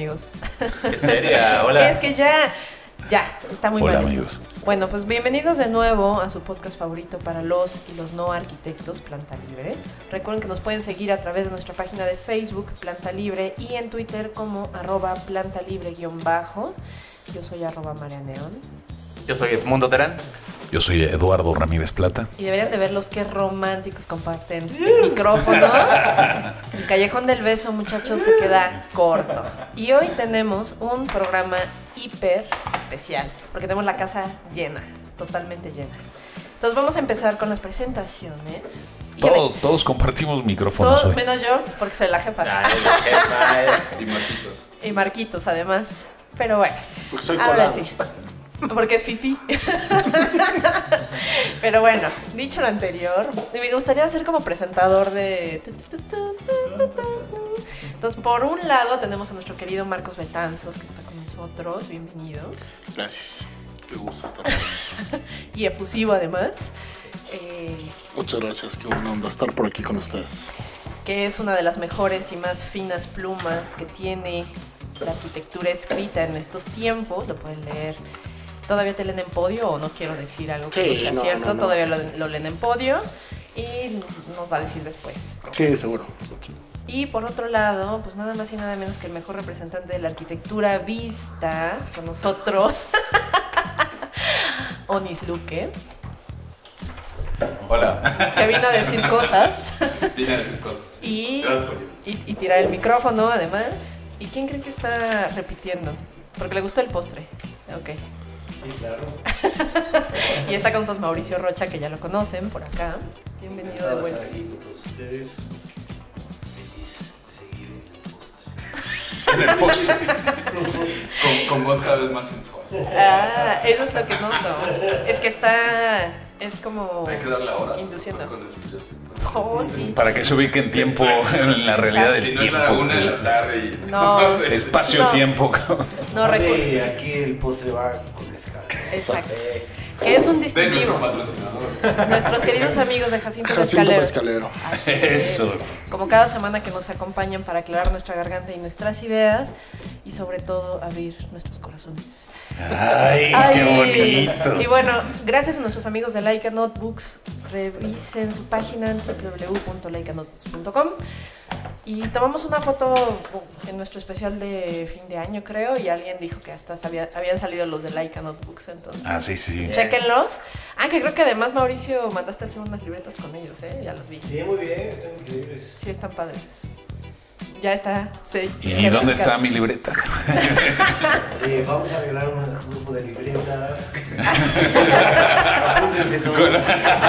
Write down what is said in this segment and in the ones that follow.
amigos. ¿Qué seria? Hola. Es que ya, ya, está muy Hola mal. amigos. Bueno, pues bienvenidos de nuevo a su podcast favorito para los y los no arquitectos, Planta Libre. Recuerden que nos pueden seguir a través de nuestra página de Facebook, Planta Libre, y en Twitter como arroba planta libre-bajo. Yo soy arroba María Neón. Yo soy Edmundo Terán. Yo soy Eduardo Ramírez Plata. Y deberían de verlos qué románticos comparten el micrófono. El callejón del beso, muchachos, se queda corto. Y hoy tenemos un programa hiper especial, porque tenemos la casa llena, totalmente llena. Entonces vamos a empezar con las presentaciones. Todos, todos compartimos micrófonos todos hoy. menos yo, porque soy la jefa. Ay, jefa, y Marquitos. Y Marquitos, además. Pero bueno, Porque soy ahora colado. sí. Porque es fifi. Pero bueno, dicho lo anterior, me gustaría ser como presentador de. Entonces, por un lado, tenemos a nuestro querido Marcos Betanzos, que está con nosotros. Bienvenido. Gracias. Qué gusto estar. Y efusivo, además. eh, Muchas gracias. Qué buena onda estar por aquí con ustedes. que es una de las mejores y más finas plumas que tiene la arquitectura escrita en estos tiempos. Lo pueden leer. ¿Todavía te leen en podio o no quiero decir algo que Sí, no sea no, cierto? no, no. Todavía lo, lo leen en podio y nos va a decir después. Sí, seguro. Y por otro lado, pues nada más y nada menos que el mejor representante de la arquitectura vista con nosotros, Onis Luque, Hola. que vino a decir cosas Vine a decir cosas. y, y tirar el micrófono además. ¿Y quién cree que está repitiendo? Porque le gustó el postre. Ok. Sí, claro. Y está con nosotros Mauricio Rocha, que ya lo conocen por acá. Bienvenido de vuelta. aquí con todos ustedes. Feliz de seguir en el postre. En el postre. con, con voz cada vez más sensual. Ah, eso es lo que noto. Es que está. Es como. Hay que darle ahora. Induciendo. Oh, sí. Para que se ubique en tiempo, en la realidad Si del no es la tiempo. una de la tarde y. No. Espacio-tiempo. No recuerdo. Sí, aquí el postre va. Exacto. Que es un distintivo. patrocinador. Nuestros queridos amigos de Jacinto Jacinto. Pescalero. Así es. Eso. Como cada semana que nos acompañan para aclarar nuestra garganta y nuestras ideas y sobre todo abrir nuestros corazones. Ay, Ay. qué bonito. Y bueno, gracias a nuestros amigos de Laika Notebooks, revisen su página en www.laikanotebooks.com y tomamos una foto en nuestro especial de fin de año, creo, y alguien dijo que hasta sabía- habían salido los de Laika Notebooks, entonces. Ah, sí, sí. sí. Chéquenlos. Ah, que creo que además Mauricio mandaste a hacer unas libretas con ellos, ¿eh? Ya los vi. Sí, muy bien, están increíbles. Sí, están padres. Ya está. Sí. ¿Y dónde está mi libreta? Oye, vamos a regalar un grupo de libretas. Con la,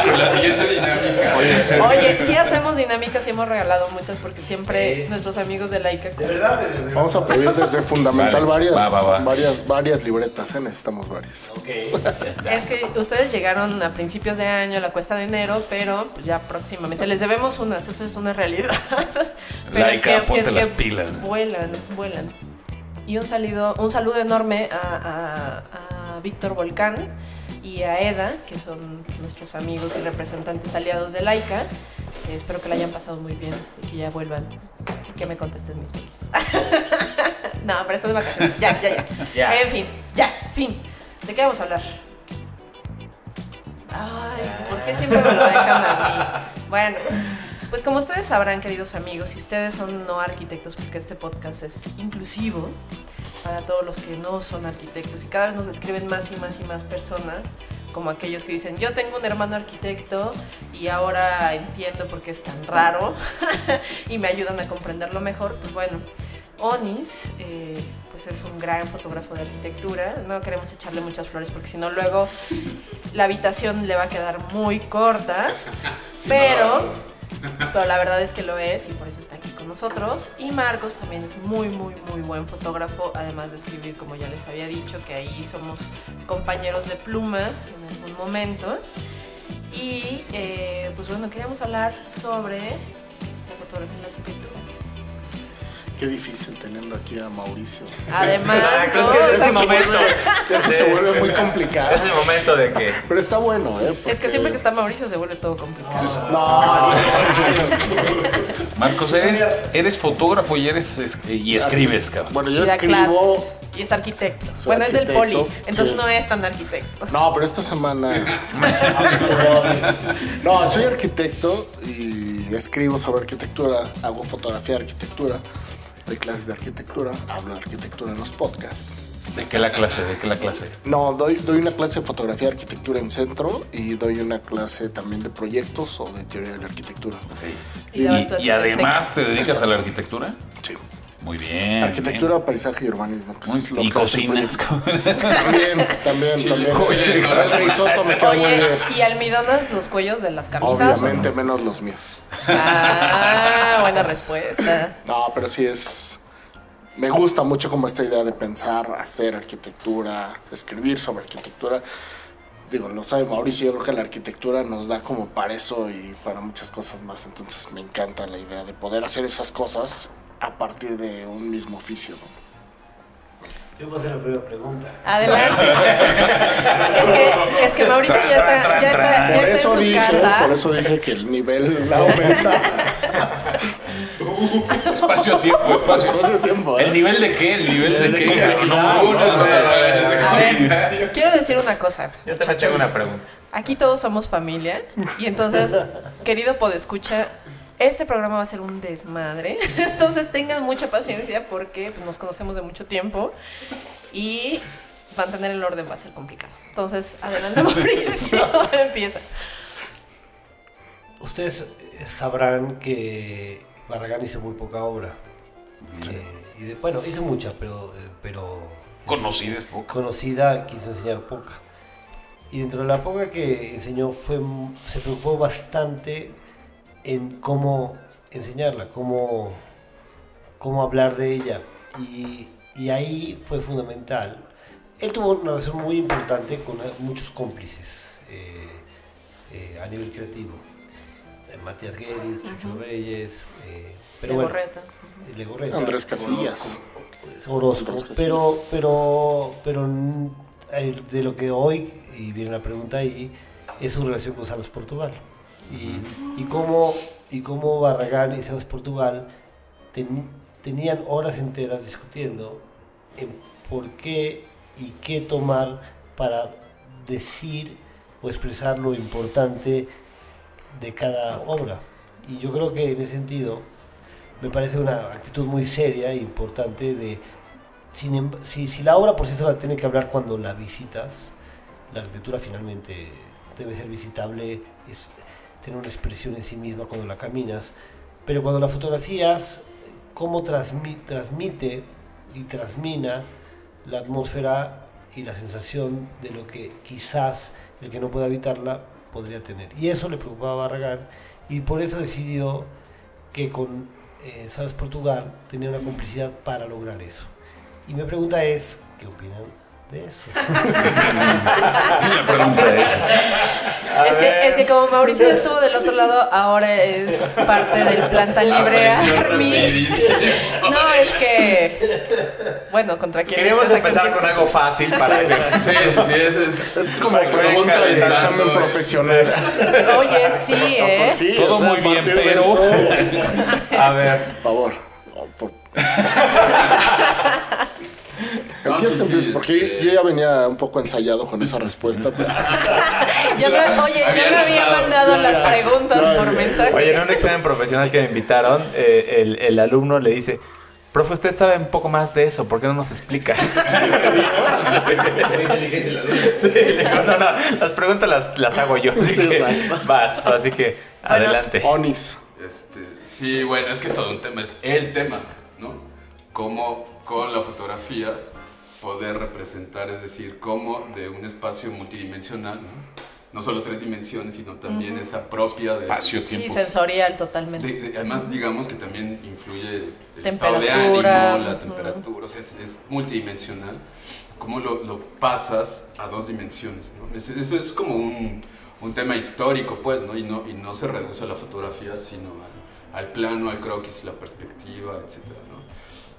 con la siguiente dinámica. Oye, sí hacemos dinámicas y hemos regalado muchas porque siempre Sí. nuestros amigos de Laika De verdad, de verdad. Vamos a pedir desde Fundamental Vale, varias, va, va, va. varias, varias libretas. ¿eh? Necesitamos varias. Ok, ya está. Es que ustedes llegaron a principios de año, a la cuesta de enero, pero ya próximamente les debemos unas, eso es una realidad. Pero Laika, ponte las pilas. Vuelan, vuelan. Y un saludo, un saludo enorme a, a- a Víctor Volcán y a Eda, que son nuestros amigos y representantes aliados de Laika. Eh, espero que la hayan pasado muy bien y que ya vuelvan y que me contesten mis mails. no, pero esto de vacaciones. Ya, ya, ya. Ya. En fin, ya, fin. ¿De qué vamos a hablar? Ay, ¿por qué siempre me lo dejan a mí? Bueno, pues como ustedes sabrán, queridos amigos, si ustedes son no arquitectos, porque este podcast es inclusivo para todos los que no son arquitectos y cada vez nos escriben más y más y más personas, como aquellos que dicen, yo tengo un hermano arquitecto y ahora entiendo por qué es tan raro y me ayudan a comprenderlo mejor, pues bueno, Onis, eh, pues es un gran fotógrafo de arquitectura. No queremos echarle muchas flores porque si no luego la habitación le va a quedar muy corta. Sí, pero no, Pero la verdad es que lo es y por eso está aquí con nosotros. Y Marcos también es muy, muy, muy buen fotógrafo, además de escribir, como ya les había dicho, que ahí somos compañeros de pluma en algún momento. Y eh, pues bueno, queríamos hablar sobre la fotografía en la arquitectura. Qué difícil teniendo aquí a Mauricio. Además, Exacto, ¿no? es que O es sea, el momento. Eso se vuelve muy complicado. Es el momento de que. Pero está bueno, ¿eh? es que siempre que está Mauricio se vuelve todo complicado. No, Marcos, eres, eres fotógrafo y eres es- y escribes, cabrón. Bueno, yo Y escribo. clases. Y es arquitecto. Soy bueno, es del poli, entonces sí. no es tan arquitecto. No, pero esta semana. No, soy arquitecto y escribo sobre arquitectura, hago fotografía de arquitectura, doy clases de arquitectura, hablo de arquitectura en los podcasts. ¿De qué la clase? ¿De qué la clase? No, doy, doy una clase de fotografía de arquitectura en centro y doy una clase también de proyectos o de teoría de la arquitectura. Y además te dedicas a la arquitectura. Sí. Muy bien. Arquitectura, paisaje y urbanismo. Y cabrón. También, también, también. Oye, Oye. ¿y almidonas los cuellos de las camisas? Obviamente menos los míos. Ah, buena respuesta. No, pero sí es. Me gusta mucho como esta idea de pensar, hacer arquitectura, escribir sobre arquitectura. Digo, lo sabe Mauricio, yo creo que la arquitectura nos da como para eso y para muchas cosas más. Entonces me encanta la idea de poder hacer esas cosas a partir de un mismo oficio. ¿no? Yo voy a hacer la primera pregunta. Adelante. es, que, es que Mauricio ya está, ya está, ya está eso en su dije, casa. por eso dije que el nivel aumenta. Espacio-tiempo, espacio. Hace tiempo, ¿eh? ¿El nivel de qué? ¿El nivel de qué? cabrón? No, no, no, no, no, no, A ver, quiero decir una cosa. Yo también tengo una pregunta. Aquí todos somos familia y entonces, querido podescucha, este programa va a ser un desmadre. Entonces tengan mucha paciencia porque pues, nos conocemos de mucho tiempo y mantener el orden va a ser complicado. Entonces, adelante Mauricio, empieza. Ustedes eh, sabrán que Barragán hizo muy poca obra. Eh, y de- bueno, hizo mucha, pero, eh, pero Conocida es poco. conocida quiso enseñar poca. Y dentro de la poca que enseñó fue, se preocupó bastante en cómo enseñarla, cómo, cómo hablar de ella. Y, y ahí fue fundamental. Él tuvo una relación muy importante con muchos cómplices eh, eh, a nivel creativo. Eh, Matías Guedes, Chucho Reyes, eh, pero bueno, Legorreta. Legorreta. Andrés Casillas. Orozco, Orozco, pero, pero, pero eh, de lo que hoy, y viene la pregunta ahí, es su relación con Salas Portugal. Y, y, cómo, y cómo Barragán y Salas Portugal ten- tenían horas enteras discutiendo en por qué y qué tomar para decir o expresar lo importante de cada obra. Y yo creo que en ese sentido me parece una actitud muy seria e importante de sin em- si, si la obra por sí sola tiene que hablar cuando la visitas, la arquitectura finalmente debe ser visitable, tener una expresión en sí misma cuando la caminas, pero cuando la fotografías, cómo transmi- transmite y transmina la atmósfera y la sensación de lo que quizás el que no pueda evitarla podría tener. Y eso le preocupaba a Barragán y por eso decidió que con eh, Portugal tenía una complicidad para lograr eso. Y mi pregunta es, ¿qué opinan de eso? La pregunta es. Es que, es que como Mauricio estuvo del otro lado, ahora es parte del planta libre Army. No, es que. Bueno, contra quién quién empezar con algo fácil para que... Sí, sí, sí, ese es. Es como que de calentando, examen eh. profesional. Oye, sí, ¿eh? Sí, Todo o sea, muy bien, pero- eso, A ver, Por favor. por- No, sí, sí, empieza, porque este- yo ya venía un poco ensayado con esa respuesta. pero- Ya me, oye, ya me había mandado las preguntas por mensaje. oye, en un examen profesional que me invitaron, eh, el, el alumno le dice, profe, usted sabe un poco más de eso, ¿por qué no nos explica? Sí, no, no, las preguntas las, las hago yo, así Sí, que vas, así que adelante. Onis. Este, sí, bueno, es que es todo un tema, es el tema, ¿no? Cómo con la fotografía poder representar, es decir, cómo de un espacio multidimensional, ¿no? no solo tres dimensiones, sino también esa propia de... Espacio, Sí, sensorial totalmente. de- de- además, digamos que también influye el estado de ánimo, Temperatura, la temperatura, o sea, es, es multidimensional. ¿Cómo lo, lo pasas a dos dimensiones? ¿no? Es- eso es como un, un tema histórico, pues, ¿no? Y, no, y no se reduce a la fotografía, sino al, al plano, al croquis, la perspectiva, etcétera, ¿no?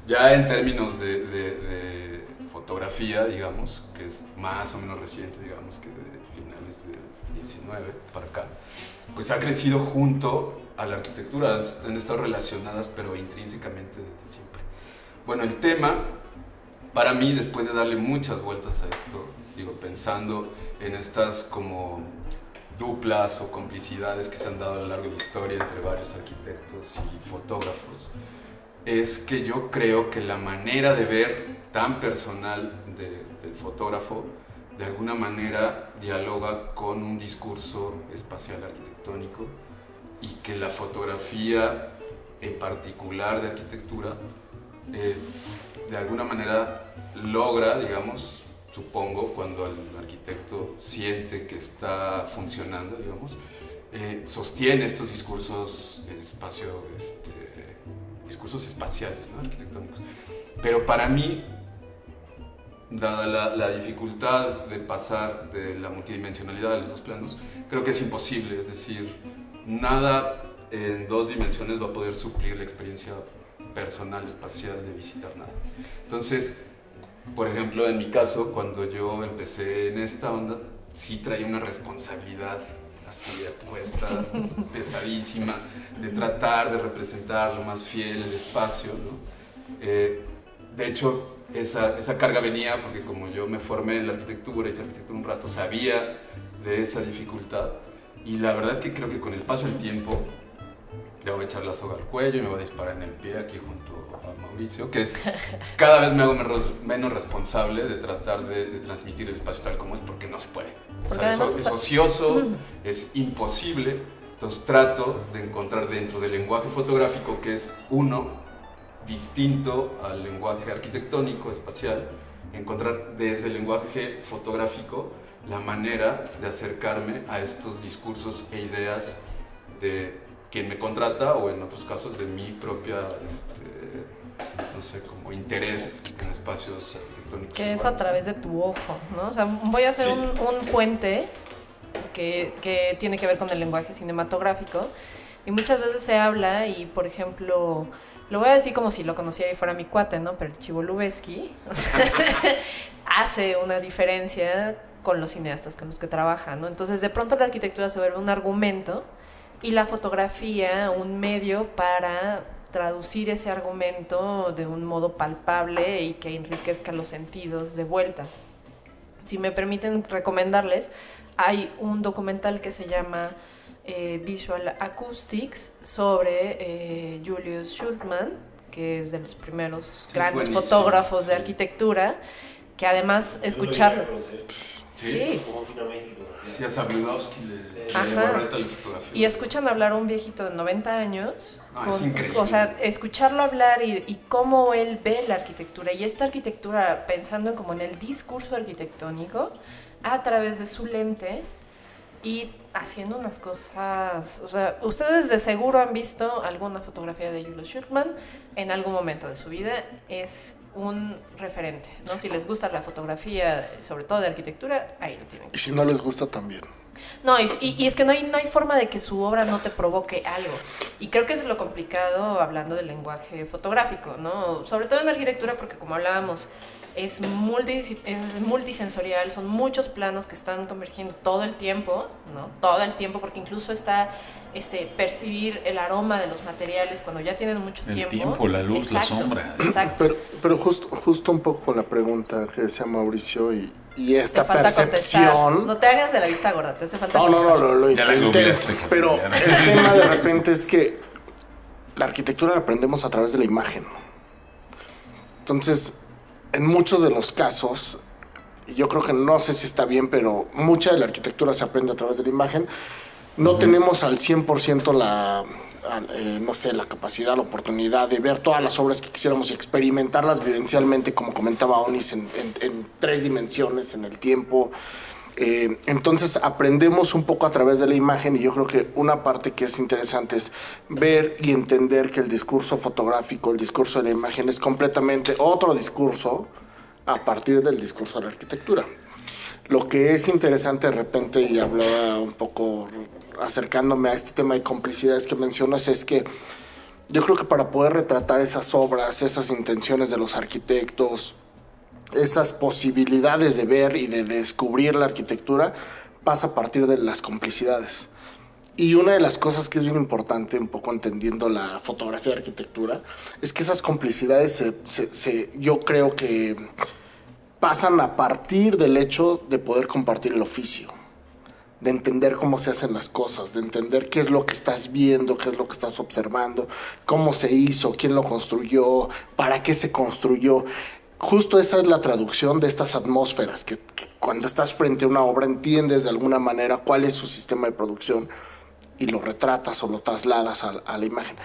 Ya en términos de, de- de fotografía, digamos, que es más o menos reciente, digamos, que de finales del 19 para acá, pues ha crecido junto a la arquitectura, han- estado relacionadas, pero intrínsecamente desde siempre. Bueno, el tema, para mí, después de darle muchas vueltas a esto, digo, pensando en estas como duplas o complicidades que se han dado a lo largo de la historia entre varios arquitectos y fotógrafos, es que yo creo que la manera de ver tan personal de- del fotógrafo de alguna manera dialoga con un discurso espacial arquitectónico y que la fotografía en particular de arquitectura eh, de alguna manera logra, digamos, supongo, cuando el arquitecto siente que está funcionando, digamos, eh, sostiene estos discursos espacio, este, discursos espaciales, ¿no? arquitectónicos. Pero para mí, dada la, dificultad de pasar de la multidimensionalidad de los dos planos, creo que es imposible, es decir, nada en dos dimensiones va a poder suplir la experiencia personal, espacial de visitar nada. Entonces, por ejemplo, en mi caso, cuando yo empecé en esta onda, sí traía una responsabilidad así apuesta, pesadísima, de tratar de representar lo más fiel el espacio, ¿no? Eh, de hecho, esa, esa carga venía porque como yo me formé en la arquitectura, hice arquitectura un rato, sabía de esa dificultad y la verdad es que creo que con el paso del tiempo le voy a echar la soga al cuello y me voy a disparar en el pie aquí junto a Mauricio, que es cada vez me hago menos, responsable de tratar de, de transmitir el espacio tal como es porque no se puede. O sea, es, además es ocioso, es imposible. Entonces trato de encontrar dentro del lenguaje fotográfico, que es uno, distinto al lenguaje arquitectónico, espacial, encontrar desde el lenguaje fotográfico la manera de acercarme a estos discursos e ideas de quien me contrata o en otros casos de mi propia, este, no sé, como interés en espacios arquitectónicos. Que es a través de tu ojo, ¿no? O sea, voy a hacer Sí. un, un puente que, que tiene que ver con el lenguaje cinematográfico. Y muchas veces se habla, y por ejemplo, lo voy a decir como si lo conociera y fuera mi cuate, ¿no? Pero el Chivo Lubeski o sea, hace una diferencia con los cineastas con los que trabaja, ¿no? Entonces, de pronto la arquitectura se vuelve un argumento y la fotografía un medio para traducir ese argumento de un modo palpable y que enriquezca los sentidos de vuelta. Si me permiten recomendarles, hay un documental que se llama eh, Visual Acoustics sobre eh, Julius Schultmann, que es de los primeros Sí, grandes buenísimo, fotógrafos de sí. arquitectura, que además escucharlo... Sí. Sí, a Sabludowski le, le Ajá. la fotografía. Y escuchan hablar a un viejito de 90 años. Ah, es increíble. O sea, escucharlo hablar y, y cómo él ve la arquitectura. Y esta arquitectura, pensando en como en el discurso arquitectónico, a través de su lente y haciendo unas cosas. O sea, ustedes de seguro han visto alguna fotografía de Julius Schultmann en algún momento de su vida. Es un referente, ¿no? Si les gusta la fotografía, sobre todo de arquitectura, ahí lo tienen. Y si no les gusta también. No, y, y- y es que no hay, no hay forma de que su obra no te provoque algo. Y creo que eso es lo complicado hablando del lenguaje fotográfico, ¿no? Sobre todo en arquitectura, porque como hablábamos, es, multi, es multisensorial, son muchos planos que están convergiendo todo el tiempo, ¿no? Todo el tiempo, porque incluso está este, percibir el aroma de los materiales cuando ya tienen mucho El tiempo. tiempo, la luz, la sombra. Exacto. Pero, pero justo, justo un poco con la pregunta que decía Mauricio y, y esta falta contestar. percepción. No te hagas de la vista gorda, te hace falta No, no, no, lo, lo intenté, Pero el tema de repente es que la arquitectura la aprendemos a través de la imagen. Entonces, en muchos de los casos, y yo creo que no sé si está bien, pero mucha de la arquitectura se aprende a través de la imagen. No tenemos al 100% la, eh, no sé, la capacidad, la oportunidad de ver todas las obras que quisiéramos y experimentarlas vivencialmente, como comentaba Onis, en, en- en tres dimensiones, en el tiempo. Eh, entonces aprendemos un poco a través de la imagen y yo creo que una parte que es interesante es ver y entender que el discurso fotográfico, el discurso de la imagen es completamente otro discurso a partir del discurso de la arquitectura. Lo que es interesante de repente, y hablaba un poco acercándome a este tema de complicidades que mencionas, es que yo creo que para poder retratar esas obras, esas intenciones de los arquitectos, esas posibilidades de ver y de descubrir la arquitectura, pasa a partir de las complicidades. Y una de las cosas que es bien importante, un poco entendiendo la fotografía de arquitectura, es que esas complicidades se, yo creo que pasan a partir del hecho de poder compartir el oficio, de entender cómo se hacen las cosas, de entender qué es lo que estás viendo, qué es lo que estás observando, cómo se hizo, quién lo construyó, para qué se construyó. Justo esa es la traducción de estas atmósferas, que, que cuando estás frente a una obra entiendes de alguna manera cuál es su sistema de producción y lo retratas o lo trasladas a, a la imagen.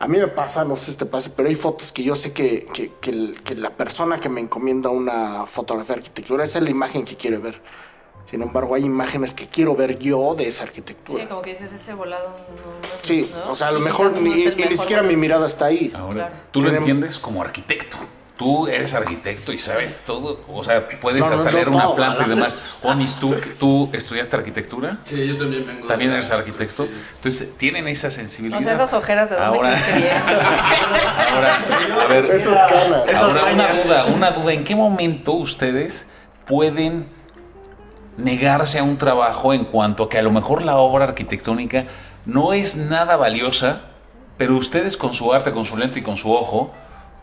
A mí me pasa, no sé si te pasa, pero hay fotos que yo sé que, que- que el- que la persona que me encomienda una fotografía de arquitectura esa es la imagen que quiere ver. Sin embargo, hay imágenes que quiero ver yo de esa arquitectura. Sí, como que dices ese volado. no Sí, ¿no? o sea, a lo mejor ni, ni siquiera mi mirada está ahí. Ahora, Claro. tú lo Sin em- entiendes como arquitecto. Tú eres arquitecto y sabes todo. O sea, puedes No, hasta no leer una planta y demás. Onis, ¿tú, ¿tú estudiaste arquitectura? Sí, yo también vengo. ¿También eres arquitecto? Sí. Entonces, tienen esa sensibilidad. O sea, esas ojeras de dónde Ahora-? Ahora, a ver, Esas canas. ahora una duda, una duda. ¿En qué momento ustedes pueden negarse a un trabajo en cuanto a que a lo mejor la obra arquitectónica no es nada valiosa, pero ustedes con su arte, con su lente y con su ojo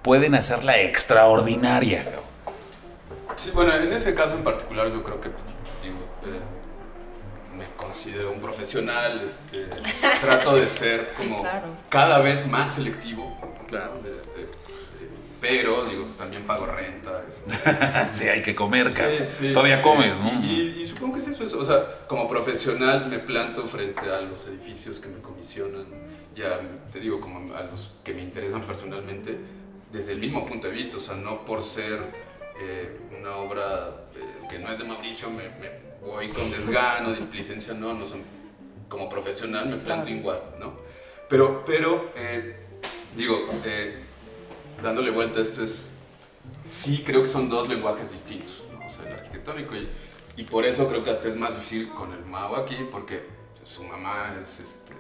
pueden hacerla extraordinaria? Sí, bueno, en ese caso en particular yo creo que, digo, eh, me considero un profesional, este, trato de ser Sí, como claro. cada vez más selectivo, claro, de- de- de- pero digo, pues, también pago renta. este, sí, hay que comer. Sí, sí. Todavía comes, ¿no? Y, y- y supongo que es eso, es- o sea, como profesional me planto frente a los edificios que me comisionan, ya te digo, como a los que me interesan personalmente, desde el mismo punto de vista, o sea, no por ser eh, una obra eh, que no es de Mauricio, me, me voy con desgano, displicencia, no, no son, como profesional me planto igual, ¿no? Pero, pero, eh, digo, eh, dándole vuelta a esto es, sí creo que son dos lenguajes distintos, ¿no? o sea, el arquitectónico y, y por eso creo que hasta es más difícil con el Mao aquí, porque su mamá es, este,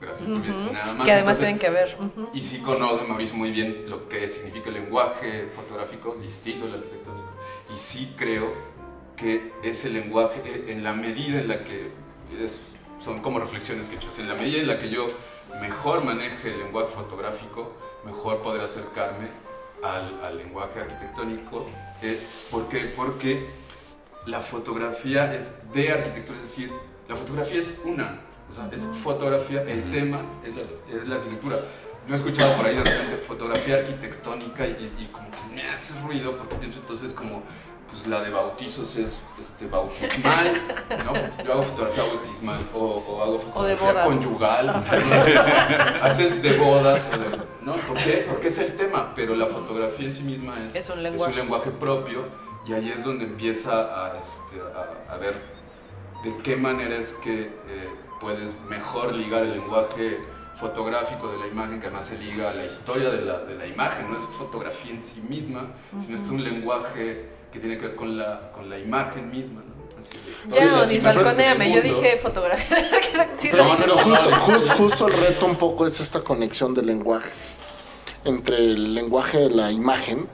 gracias, Ujú. nada más. Que además entonces- tienen que ver. ujú. y sí conoce Mauricio muy bien lo que significa el lenguaje fotográfico distinto al arquitectónico. Y sí creo que ese lenguaje, eh, en la medida en la que, es- son como reflexiones que he hecho, en la medida en la que yo mejor maneje el lenguaje fotográfico, mejor podré acercarme al, al lenguaje arquitectónico. Eh, ¿Por qué? Porque la fotografía es de arquitectura, es decir, la fotografía es una, sea, es fotografía, el tema es la, es la arquitectura. Yo he escuchado por ahí de repente fotografía arquitectónica y, y como que me hace ruido porque pienso entonces como, pues la de bautizos es este, bautismal, ¿no? Yo hago fotografía bautismal o, o hago O de fotografía conyugal, haces de bodas, o de- ¿no? ¿Por qué? Porque es el tema, pero la fotografía en sí misma es, Es un lenguaje. lenguaje propio y ahí es donde empieza a, este, a, a ver de qué manera es que eh, puedes mejor ligar el lenguaje fotográfico de la imagen, que además se liga a la historia de la, de la imagen, no es fotografía en sí misma, sino es un lenguaje que tiene que ver con la, con la imagen misma. ¿no? Ya, el balconéame. Yo dije fotografía. Sí, lo No. Pero justo, justo, justo el reto un poco es esta conexión de lenguajes entre el lenguaje de la imagen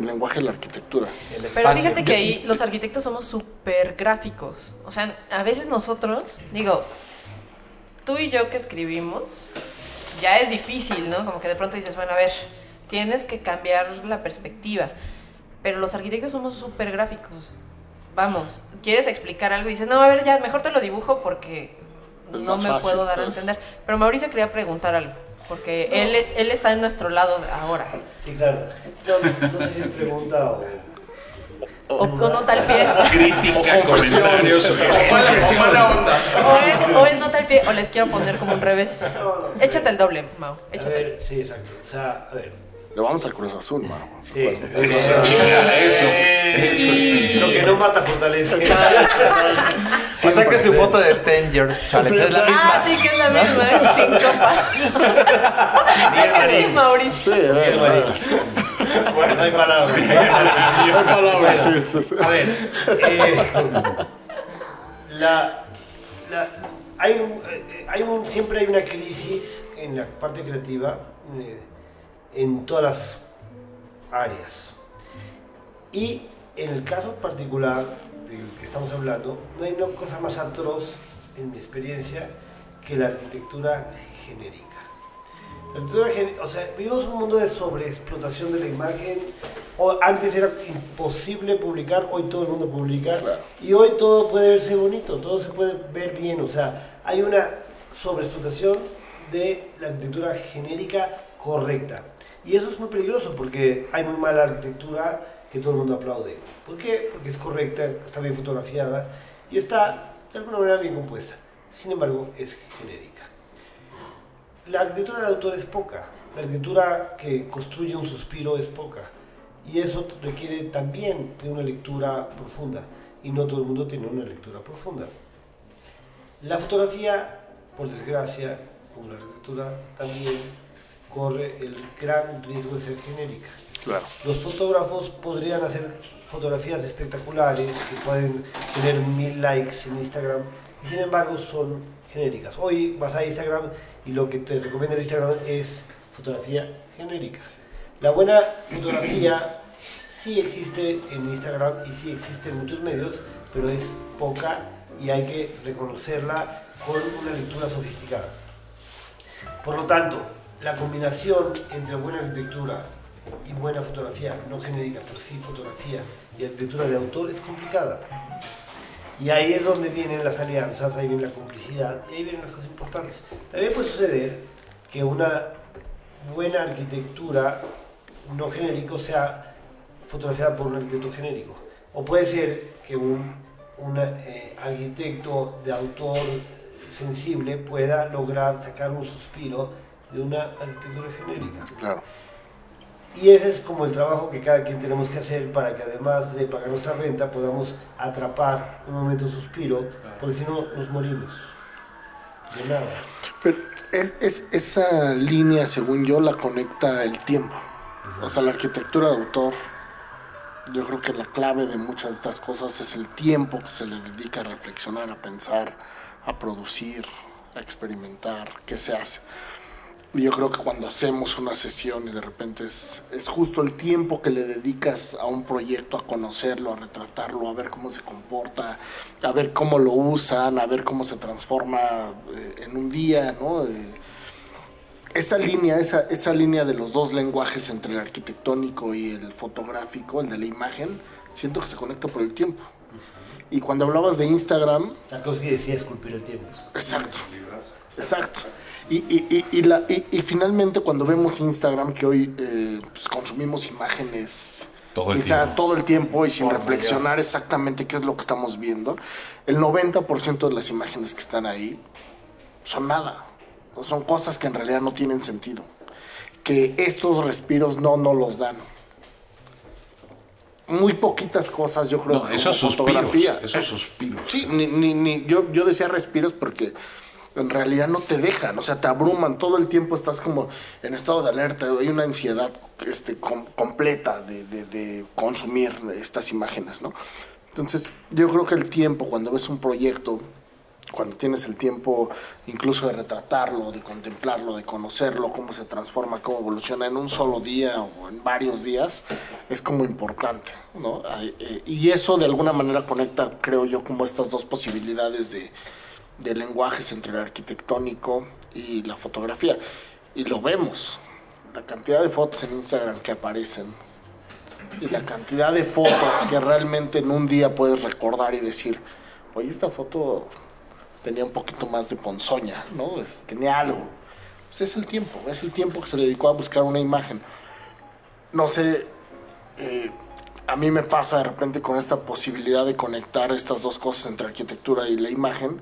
el lenguaje de la arquitectura. El Pero fíjate que ahí los arquitectos somos súper gráficos. O sea, a veces nosotros, digo, tú y yo que escribimos, ya es difícil, ¿no? Como que de pronto dices, bueno, a ver, tienes que cambiar la perspectiva. Pero los arquitectos somos súper gráficos. Vamos, quieres explicar algo y dices, no, a ver, ya, mejor te lo dibujo porque no me fácil, puedo dar a pues. entender. Pero Mauricio quería preguntar algo, porque él, es, él está en nuestro lado ahora. Sí, claro. No, no sé si es pregunta o. O, o nota al pie. Crítica, comentario, sugerencia. Mala onda. O es, o es nota al pie, o les quiero poner como un revés. No, no. Échate el doble, Mau. A Échate. ver, sí, exacto. O sea, a ver, Le vamos al Cruz Azul, mano. Sí. Eso, eso, eso, Lo que no mata fortaleza. Saca su foto de Ten Years Challenge. Es la misma. Ah, sí, que es la misma, en cinco pasos. Acá ni Mauricio. Sí, a ver, marica. Bueno, no hay palabras. no hay palabras, sí, sí, sí. A ver, eh, la, la- hay, un- eh, hay un- siempre hay una crisis en la parte creativa eh, en todas las áreas. Y en el caso particular del que estamos hablando, no hay una cosa más atroz, en mi experiencia, que la arquitectura genérica. La arquitectura gen- o sea, vivimos un mundo de sobreexplotación de la imagen. O antes era imposible publicar, hoy todo el mundo publica. Claro. Y hoy todo puede verse bonito, todo se puede ver bien. O sea, hay una sobreexplotación de la arquitectura genérica correcta. Y eso es muy peligroso porque hay muy mala arquitectura que todo el mundo aplaude. ¿Por qué? Porque es correcta, está bien fotografiada y está de alguna manera bien compuesta. Sin embargo, es genérica. La arquitectura de autor es poca. La arquitectura que construye un suspiro es poca. Y eso requiere también de una lectura profunda. Y no todo el mundo tiene una lectura profunda. La fotografía, por desgracia, como la arquitectura, también corre el gran riesgo de ser genérica. Claro. Los fotógrafos podrían hacer fotografías espectaculares que pueden tener mil likes en Instagram y sin embargo son genéricas. Hoy vas a Instagram y lo que te recomienda el Instagram es fotografía genérica. La buena fotografía sí existe en Instagram y sí existe en muchos medios, pero es poca y hay que reconocerla con una lectura sofisticada. Por lo tanto, la combinación entre buena arquitectura y buena fotografía, no genérica, pero sí fotografía y arquitectura de autor es complicada. Y ahí es donde vienen las alianzas, ahí viene la complicidad, ahí vienen las cosas importantes. También puede suceder que una buena arquitectura no genérico sea fotografiada por un arquitecto genérico. O puede ser que un un, eh, arquitecto de autor sensible pueda lograr sacar un suspiro de una arquitectura genérica. Claro. Y ese es como el trabajo que cada quien tenemos que hacer para que además de pagar nuestra renta podamos atrapar un momento un suspiro, porque si no nos morimos. De nada. Pero es, es- esa línea, según yo, la conecta el tiempo. O sea, la arquitectura de autor, yo creo que la clave de muchas de estas cosas es el tiempo que se le dedica a reflexionar, a pensar, a producir, a experimentar, qué se hace. Y yo creo que cuando hacemos una sesión y de repente es, es justo el tiempo que le dedicas a un proyecto, a conocerlo, a retratarlo, a ver cómo se comporta, a ver cómo lo usan, a ver cómo se transforma eh, en un día, ¿no? Eh, esa línea, esa, esa línea de los dos lenguajes entre el arquitectónico y el fotográfico, el de la imagen, siento que se conecta por el tiempo. Y cuando hablabas de Instagram, Tarkovsky decía esculpir el tiempo. Exacto. Exacto. Y, y- y- y la- y- y finalmente cuando vemos Instagram, que hoy eh, pues, consumimos imágenes Todo el quizá tiempo. todo el tiempo y sin reflexionar exactamente qué es lo que estamos viendo, el 90% de las imágenes que están ahí son nada. Son cosas que en realidad no tienen sentido. Que estos respiros no nos los dan. Muy poquitas cosas, yo creo. No, que esos como suspiros. fotografía. Esos suspiros. Sí, ni, ni, ni- yo, yo decía respiros porque en realidad no te dejan, o sea, te abruman, todo el tiempo estás como en estado de alerta, hay una ansiedad este, com- completa de, de- de consumir estas imágenes, ¿no? Entonces, yo creo que el tiempo, cuando ves un proyecto, cuando tienes el tiempo incluso de retratarlo, de contemplarlo, de conocerlo, cómo se transforma, cómo evoluciona en un solo día o en varios días, es como importante, ¿no? Eh, Y eso de alguna manera conecta, creo yo, como estas dos posibilidades de, de lenguajes entre el arquitectónico y la fotografía. Y lo vemos, la cantidad de fotos en Instagram que aparecen y la cantidad de fotos que realmente en un día puedes recordar y decir, oye, esta foto tenía un poquito más de ponzoña, ¿no? Tenía algo. Pues es el tiempo, es el tiempo que se dedicó a buscar una imagen. No sé, eh, a mí me pasa de repente con esta posibilidad de conectar estas dos cosas entre arquitectura y la imagen,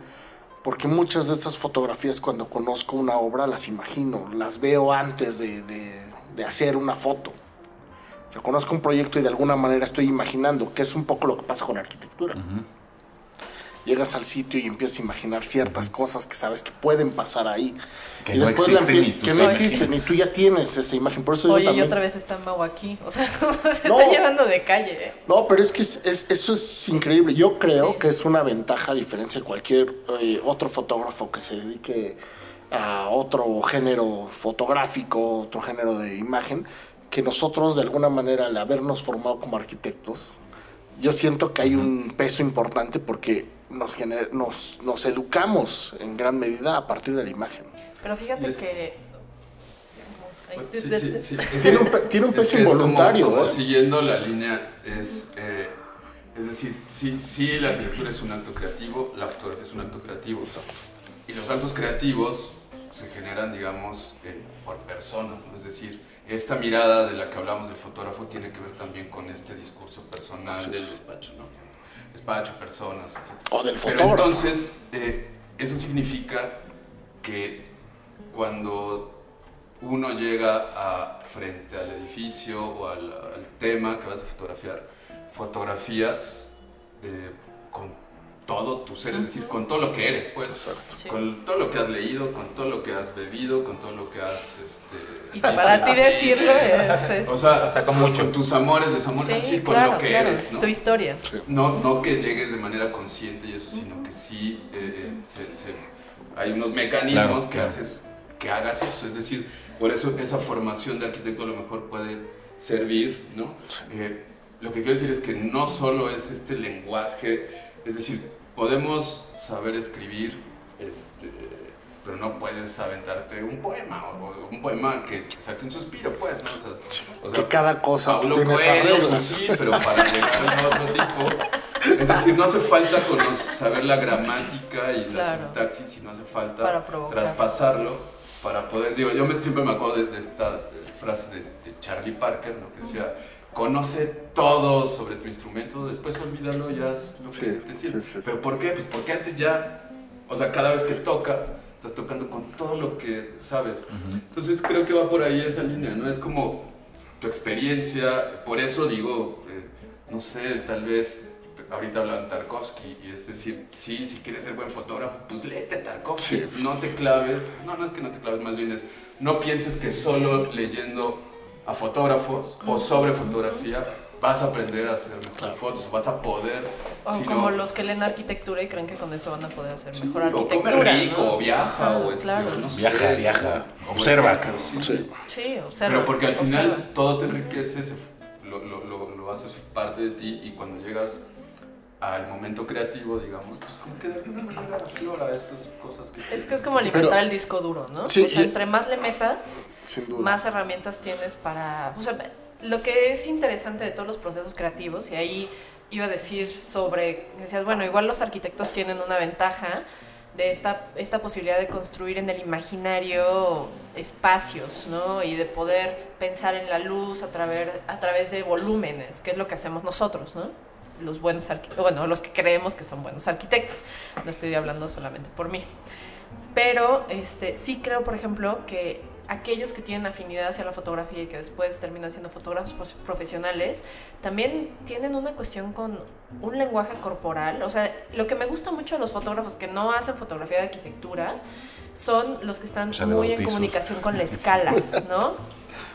porque muchas de estas fotografías cuando conozco una obra las imagino, las veo antes de, de- hacer una foto. O sea, conozco un proyecto y de alguna manera estoy imaginando, que es un poco lo que pasa con la arquitectura. Llegas al sitio y empiezas a imaginar ciertas cosas que sabes que pueden pasar ahí. Que y no después la existen y tú que no existen y tú ya tienes esa imagen. Por eso yo Oye, y también- otra vez está Mau aquí. O sea, se No. está llevando de calle, ¿eh? No, pero es que es- es- eso es increíble. Yo creo Sí. que es una ventaja a diferencia de cualquier eh, otro fotógrafo que se dedique a otro género fotográfico, otro género de imagen, que nosotros de alguna manera al habernos formado como arquitectos, yo siento que hay un peso importante porque nos, gener- nos, nos educamos en gran medida a partir de la imagen. Pero fíjate es- que... Sí, sí, sí. Es Tiene un pe- tiene un es peso como- involuntario, como ¿eh? siguiendo la línea, es, eh, es decir, sí, sí, la arquitectura es un acto creativo, la fotografía es un acto creativo. Y los actos creativos se generan, digamos, eh, por personas, ¿no? Es decir, esta mirada de la que hablamos del fotógrafo tiene que ver también con este discurso personal del despacho, ¿no? Despacho, personas, etc. O del Pero fotógrafo. entonces, eh, eso significa que cuando uno llega a, frente al edificio o al, al tema que vas a fotografiar, fotografías eh, con todo tu ser, es decir, con todo lo que eres, pues, Sí. con todo lo que has leído, con todo lo que has bebido, con todo lo que has... Este, Y para ti decirlo es... es- O sea, O sea, con mucho. con tus amores, desamores, sí, así, con claro, lo que claro. eres, ¿no? Tu historia. No, no que llegues de manera consciente y eso, sino que sí eh, eh, se- se- hay unos mecanismos Claro, que claro. haces que hagas eso. Es decir, por eso esa formación de arquitecto a lo mejor puede servir, ¿no? Eh, lo que quiero decir es que no solo es este lenguaje, es decir, podemos saber escribir, este, pero no puedes aventarte un poema o, o un poema que te saque un suspiro, pues, ¿no? O sea, o sea, Que cada cosa esas Coelho, pues sí, pero para llegar a otro tipo. Es decir, no hace falta conocer, saber la gramática y la Claro. sintaxis, sino hace falta Para traspasarlo para poder. Digo, yo me- siempre me acuerdo de, de esta frase de, de Charlie Parker, ¿no? que decía: conoce todo sobre tu instrumento, después olvídalo, ya es lo que Sí, te sirve. sí, sí, sí. ¿Pero por qué? Pues porque antes ya, o sea, cada vez que tocas, estás tocando con todo lo que sabes. Entonces creo que va por ahí esa línea, ¿no? Es como tu experiencia, por eso digo, eh, no sé, tal vez ahorita hablan Tarkovsky, y es decir, sí, si quieres ser buen fotógrafo, pues léete a Tarkovsky, Sí. no te claves, no, no es que no te claves, más bien es, no pienses que solo leyendo a fotógrafos o sobre fotografía vas a aprender a hacer mejores fotos, o vas a poder, O sino- como los que leen arquitectura y creen que con eso van a poder hacer Sí, mejor o arquitectura. come rico, ¿no? o viaja, Ajá, o este, claro. no sé, Viaja, viaja, o observa. sí. Sí. Sí, observa. Pero porque al final observa. todo te enriquece, lo, lo, lo, lo haces parte de ti y cuando llegas al momento creativo, digamos, pues como que de alguna manera aflora estas cosas que... Es que es como alimentar Pero- el disco duro, ¿no? Sí, o sea, y- entre más le metas, Sin duda. más herramientas tienes para... O sea, lo que es interesante de todos los procesos creativos, y ahí iba a decir sobre, decías, bueno, igual los arquitectos tienen una ventaja de esta, esta posibilidad de construir en el imaginario espacios, ¿no? Y de poder pensar en la luz a través, a través de volúmenes, que es lo que hacemos nosotros, ¿no? Los buenos arquitectos, bueno, los que creemos que son buenos arquitectos. No estoy hablando solamente por mí. Pero este, sí creo, por ejemplo, que aquellos que tienen afinidad hacia la fotografía y que después terminan siendo fotógrafos profesionales, también tienen una cuestión con un lenguaje corporal. O sea, lo que me gusta mucho de los fotógrafos que no hacen fotografía de arquitectura son los que están O sea, de muy en comunicación con la escala, ¿no?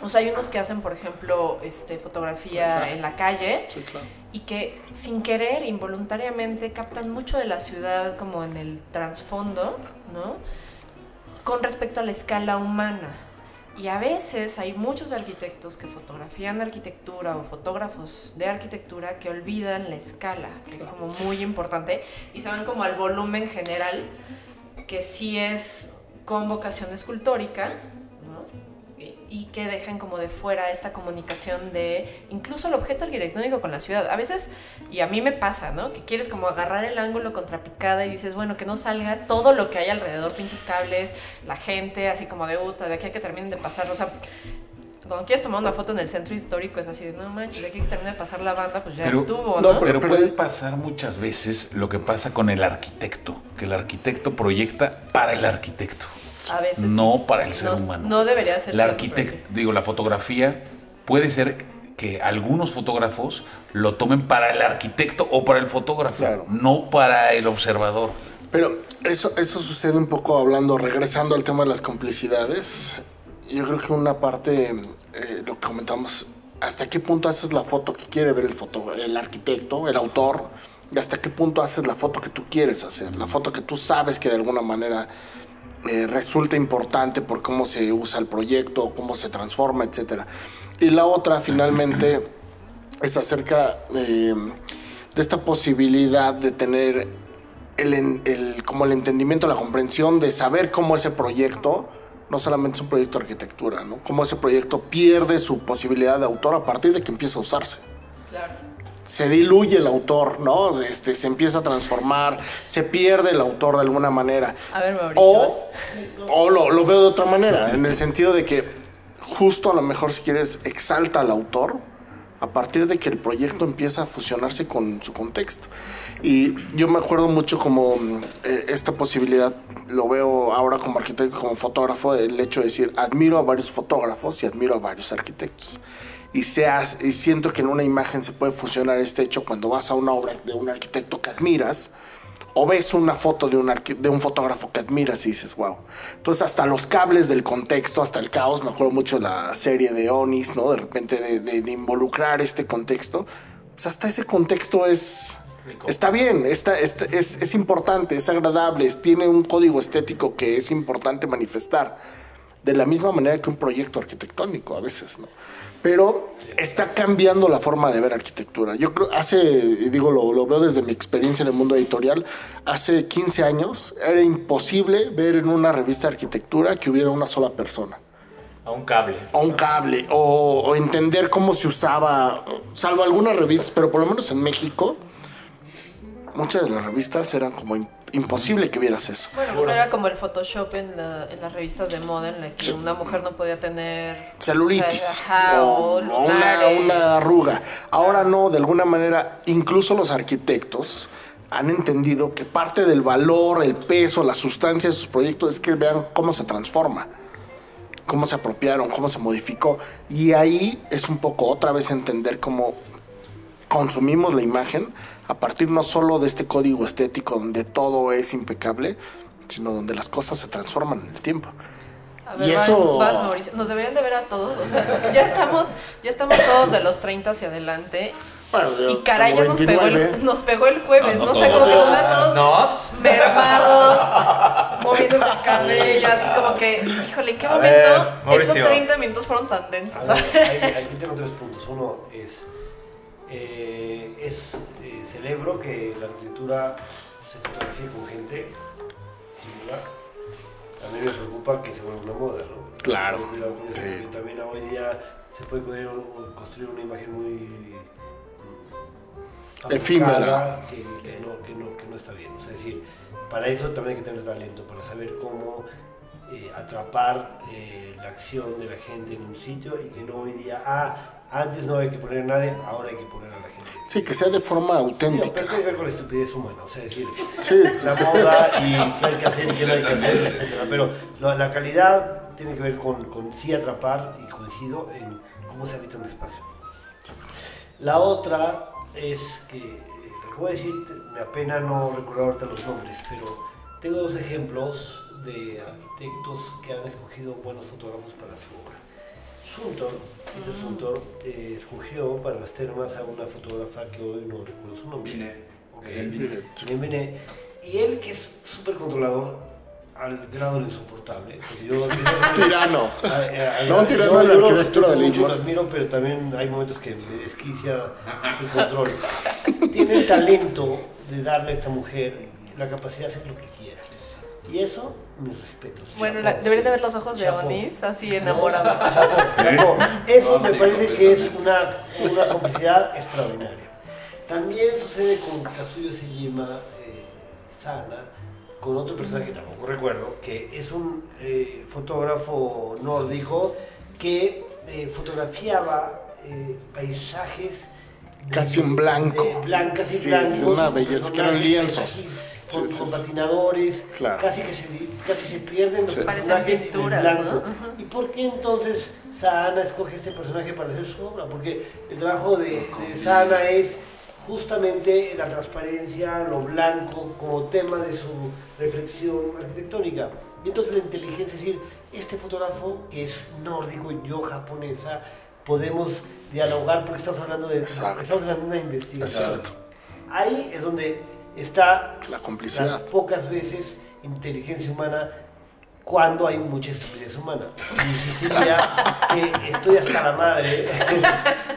O sea, hay unos que hacen, por ejemplo, este, fotografía en la calle Sí, claro. Y que sin querer, involuntariamente, captan mucho de la ciudad como en el trasfondo, ¿no? Con respecto a la escala humana. Y a veces hay muchos arquitectos que fotografían arquitectura o fotógrafos de arquitectura que olvidan la escala, que es como muy importante, y se van como al volumen general, que sí es con vocación escultórica. Y- que dejan como de fuera esta comunicación de incluso el objeto arquitectónico con la ciudad. A veces, y a mí me pasa, ¿no? Que quieres como agarrar el ángulo contrapicada y dices, bueno, que no salga todo lo que hay alrededor, pinches cables, la gente, así como de uta, de aquí a que terminen de pasar, o sea... Cuando quieres tomar una foto en el centro histórico es así de, no manches, de aquí a que termine de pasar la banda, pues ya Pero- estuvo, No, ¿no? Pero, pero- puede pasar muchas veces lo que pasa con el arquitecto, que el arquitecto proyecta para el arquitecto. A veces. no para el ser No- humano. no debería ser La siempre, arquitect- sí. digo, la fotografía puede ser que algunos fotógrafos lo tomen para el arquitecto o para el fotógrafo, Claro. no para el observador. Pero eso, eso sucede un poco hablando, regresando al tema de las complicidades. Yo creo que una parte, eh, lo que comentamos, hasta qué punto haces la foto que quiere ver el, foto, el arquitecto, el autor, y hasta qué punto haces la foto que tú quieres hacer, la foto que tú sabes que de alguna manera eh, resulta importante por cómo se usa el proyecto, cómo se transforma, etc. Y la otra, finalmente, es acerca eh, de esta posibilidad de tener el, como el entendimiento, la comprensión de saber cómo ese proyecto no solamente es un proyecto de arquitectura, ¿no? Cómo ese proyecto pierde su posibilidad de autor a partir de que empieza a usarse. Claro. Se diluye el autor, ¿no? Este, se empieza a transformar, se pierde el autor de alguna manera. A ver, Mauricio. O, o lo, lo veo de otra manera, en el sentido de que justo a lo mejor si quieres exalta al autor a partir de que el proyecto empieza a fusionarse con su contexto. Y yo me acuerdo mucho como eh, esta posibilidad, lo veo ahora como arquitecto, como fotógrafo, el hecho de decir, admiro a varios fotógrafos y admiro a varios arquitectos. Y, seas, y siento que en una imagen se puede fusionar este hecho cuando vas a una obra de un arquitecto que admiras, o ves una foto de un, de un fotógrafo que admiras y dices, wow. Entonces, hasta los cables del contexto, hasta el caos, me acuerdo mucho de la serie de Onis, ¿no? De repente de, de- de involucrar este contexto. Pues hasta ese contexto es. Está bien, está, está- es, es importante, es agradable, tiene un código estético que es importante manifestar. De la misma manera que un proyecto arquitectónico a veces, ¿no? Pero está cambiando la forma de ver arquitectura. Yo creo, hace, y digo, lo, lo veo desde mi experiencia en el mundo editorial, hace 15 años era imposible ver en una revista de arquitectura que hubiera una sola persona. A un cable. O un cable, o, o entender cómo se usaba, salvo algunas revistas, pero por lo menos en México, muchas de las revistas eran como imposible que vieras eso. Bueno, pues era como el Photoshop en, la- en las revistas de moda en la que una mujer no podía tener celulitis ajá, o, una, una arruga. Ahora no, de alguna manera, incluso los arquitectos han entendido que parte del valor, el peso, la sustancia de sus proyectos es que vean cómo se transforma, cómo se apropiaron, cómo se modificó. Y ahí es un poco otra vez entender cómo consumimos la imagen a partir no solo de este código estético donde todo es impecable, sino donde las cosas se transforman en el tiempo. A ver, Y van- eso- van, Mauricio. Nos deberían de ver a todos. O sea, ya estamos, ya estamos todos de los 30 hacia adelante. Bueno, yo Y caray, ya nos pegó, el, 29. nos pegó el jueves, No, ¿no? no O sea, como que todos. nos ven todos ¿Nos? mermados, moviéndose el cabello, así como que, híjole, ¿en qué A momento ver, estos Mauricio. 30 minutos fueron tan densos? Ver, aquí tengo tres puntos. Uno es, eh, es eh, celebro que la arquitectura se fotografíe con gente, sin duda. A mí me preocupa que se vuelva una moda, ¿no? Claro, sí. También hoy día se puede construir, un- construir una imagen muy Efímera. Que, que no, que, no, que no está bien. O sea, es decir, para eso también hay que tener talento, para saber cómo eh, atrapar eh, la acción de la gente en un sitio y que no hoy día, ah, antes no hay que poner a nadie, ahora hay que poner a la gente. Sí, que sea de forma auténtica. pero tiene que ver con la estupidez humana, o sea, es decir, Sí. la moda y qué hay que hacer y qué no hay que hacer, etcétera. Pero la, la calidad tiene que ver con, con sí atrapar y coincido en cómo se habita un espacio. La otra es que, lo que voy a decir, me apena no recordar ahorita los nombres, pero tengo dos ejemplos de arquitectos que han escogido buenos fotógrafos para su obra. Suntor, Peter Suntor, eh, escogió para las termas a una fotógrafa que hoy no recuerdo su nombre. Vine. Ok. Vine. Viene. Y él, que es súper controlador, al grado de insoportable. porque yo- Tirano. a- a- a- No, un yo- tirano de la yo arquitectura del Inma. lo admiro, pero también hay momentos que me desquicia su control. Tiene el talento de darle a esta mujer la capacidad de hacer lo que quiera. Y eso, mis respetos. Bueno, la- deberían de ver los ojos de. Onis, así enamorado. Eso No, me sí, parece que es una, una complicidad extraordinaria. También sucede con Kazuyo Sejima eh, Sana, con otro personaje que tampoco recuerdo, que es un eh, fotógrafo nórdico que eh, fotografiaba eh, paisajes de- Casi en blanco. de blancas y Sí, blancos. es una belleza, que eran lienzos. Con, Sí, sí, con patinadores, Claro. casi, que se, casi se pierden los personajes en pinturas, blanco. ¿no? ¿Y por qué entonces Sana escoge este personaje para hacer su obra? Porque el trabajo de, de Sana es justamente la transparencia, lo blanco, como tema de su reflexión arquitectónica. Y entonces la inteligencia, es decir, este fotógrafo que es nórdico y yo japonesa, podemos dialogar porque estamos hablando de, Exacto. estamos hablando de una investigación. Exacto. Ahí es donde está La las complicidad. pocas veces inteligencia humana cuando hay mucha estupidez humana. Insistiría que estoy hasta la madre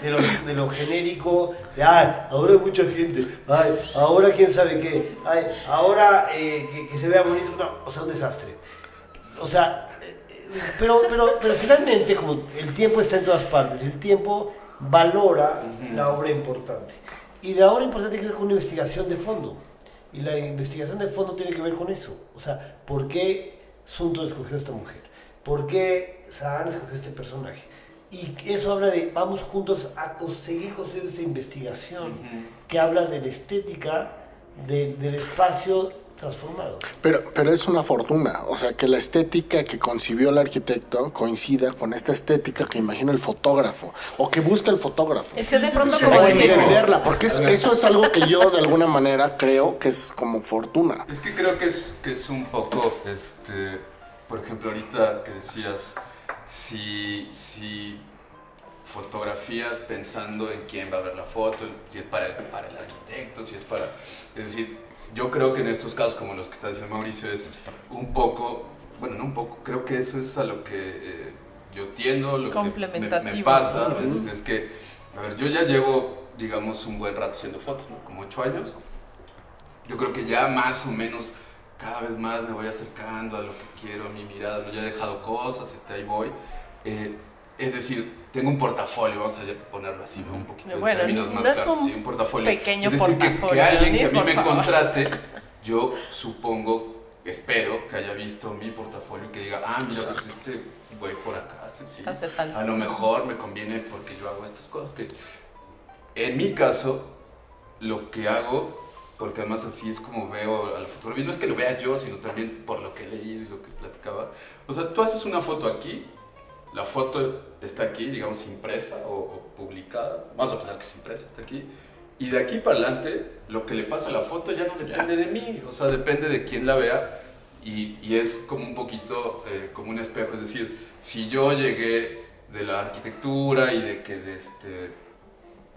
de lo, de lo genérico, de ay, ahora hay mucha gente, ay, ahora quién sabe qué, ay, ahora eh, que, que se vea bonito, no, o sea, un desastre. O sea, eh, pero, pero, pero finalmente, como el tiempo está en todas partes, el tiempo valora la obra importante. Y la obra importante tiene que ver con una investigación de fondo. Y la investigación de fondo tiene que ver con eso. O sea, ¿por qué Sunto escogió a esta mujer? ¿Por qué Saan escogió a este personaje? Y eso habla de, vamos juntos a seguir construyendo esta investigación que habla de la estética de- del espacio transformado. Pero, pero es una fortuna, o sea, que la estética que concibió el arquitecto coincida con esta estética que imagina el fotógrafo o que busca el fotógrafo. Es que es de pronto Hay como que decir, entenderla, porque es- eso es algo que yo de alguna manera creo que es como fortuna. Es que creo que es, que es un poco, este, por ejemplo, ahorita que decías, si, si fotografías pensando en quién va a ver la foto, si es para el, para el arquitecto, si es para... Es decir, yo creo que en estos casos como los que está diciendo Mauricio es un poco, bueno, no un poco, creo que eso es a lo que eh, yo tiendo, lo que me, me pasa a veces, es que, a ver, yo ya llevo, digamos, un buen rato haciendo fotos, ¿no? Como ocho años yo creo que ya más o menos cada vez más me voy acercando a lo que quiero, a mi mirada, ¿no? ya he dejado cosas, este, ahí voy. Eh, es decir, tengo un portafolio, vamos a ponerlo así, un poquito Bueno, en términos más no es claros, un sí, un portafolio. pequeño es decir, que- Que, portafolio, alguien que a mí me favor. contrate, yo supongo, espero que haya visto mi portafolio y que diga, ah, mira, pues este güey por acá, sí, sí. Hace tal. A lo mejor me conviene porque yo hago estas cosas. Que en mi caso, lo que hago, porque además así es como veo a la fotografía, no es que lo vea yo, sino también por lo que he leído y lo que platicaba. O sea, tú haces una foto aquí, la foto está aquí, digamos, impresa o, o publicada, vamos a pensar que es impresa, está aquí, y de aquí para adelante, lo que le pasa a la foto ya no depende de mí, o sea, depende de quién la vea, y, y es como un poquito eh, como un espejo, es decir, si yo llegué de la arquitectura y de que de este,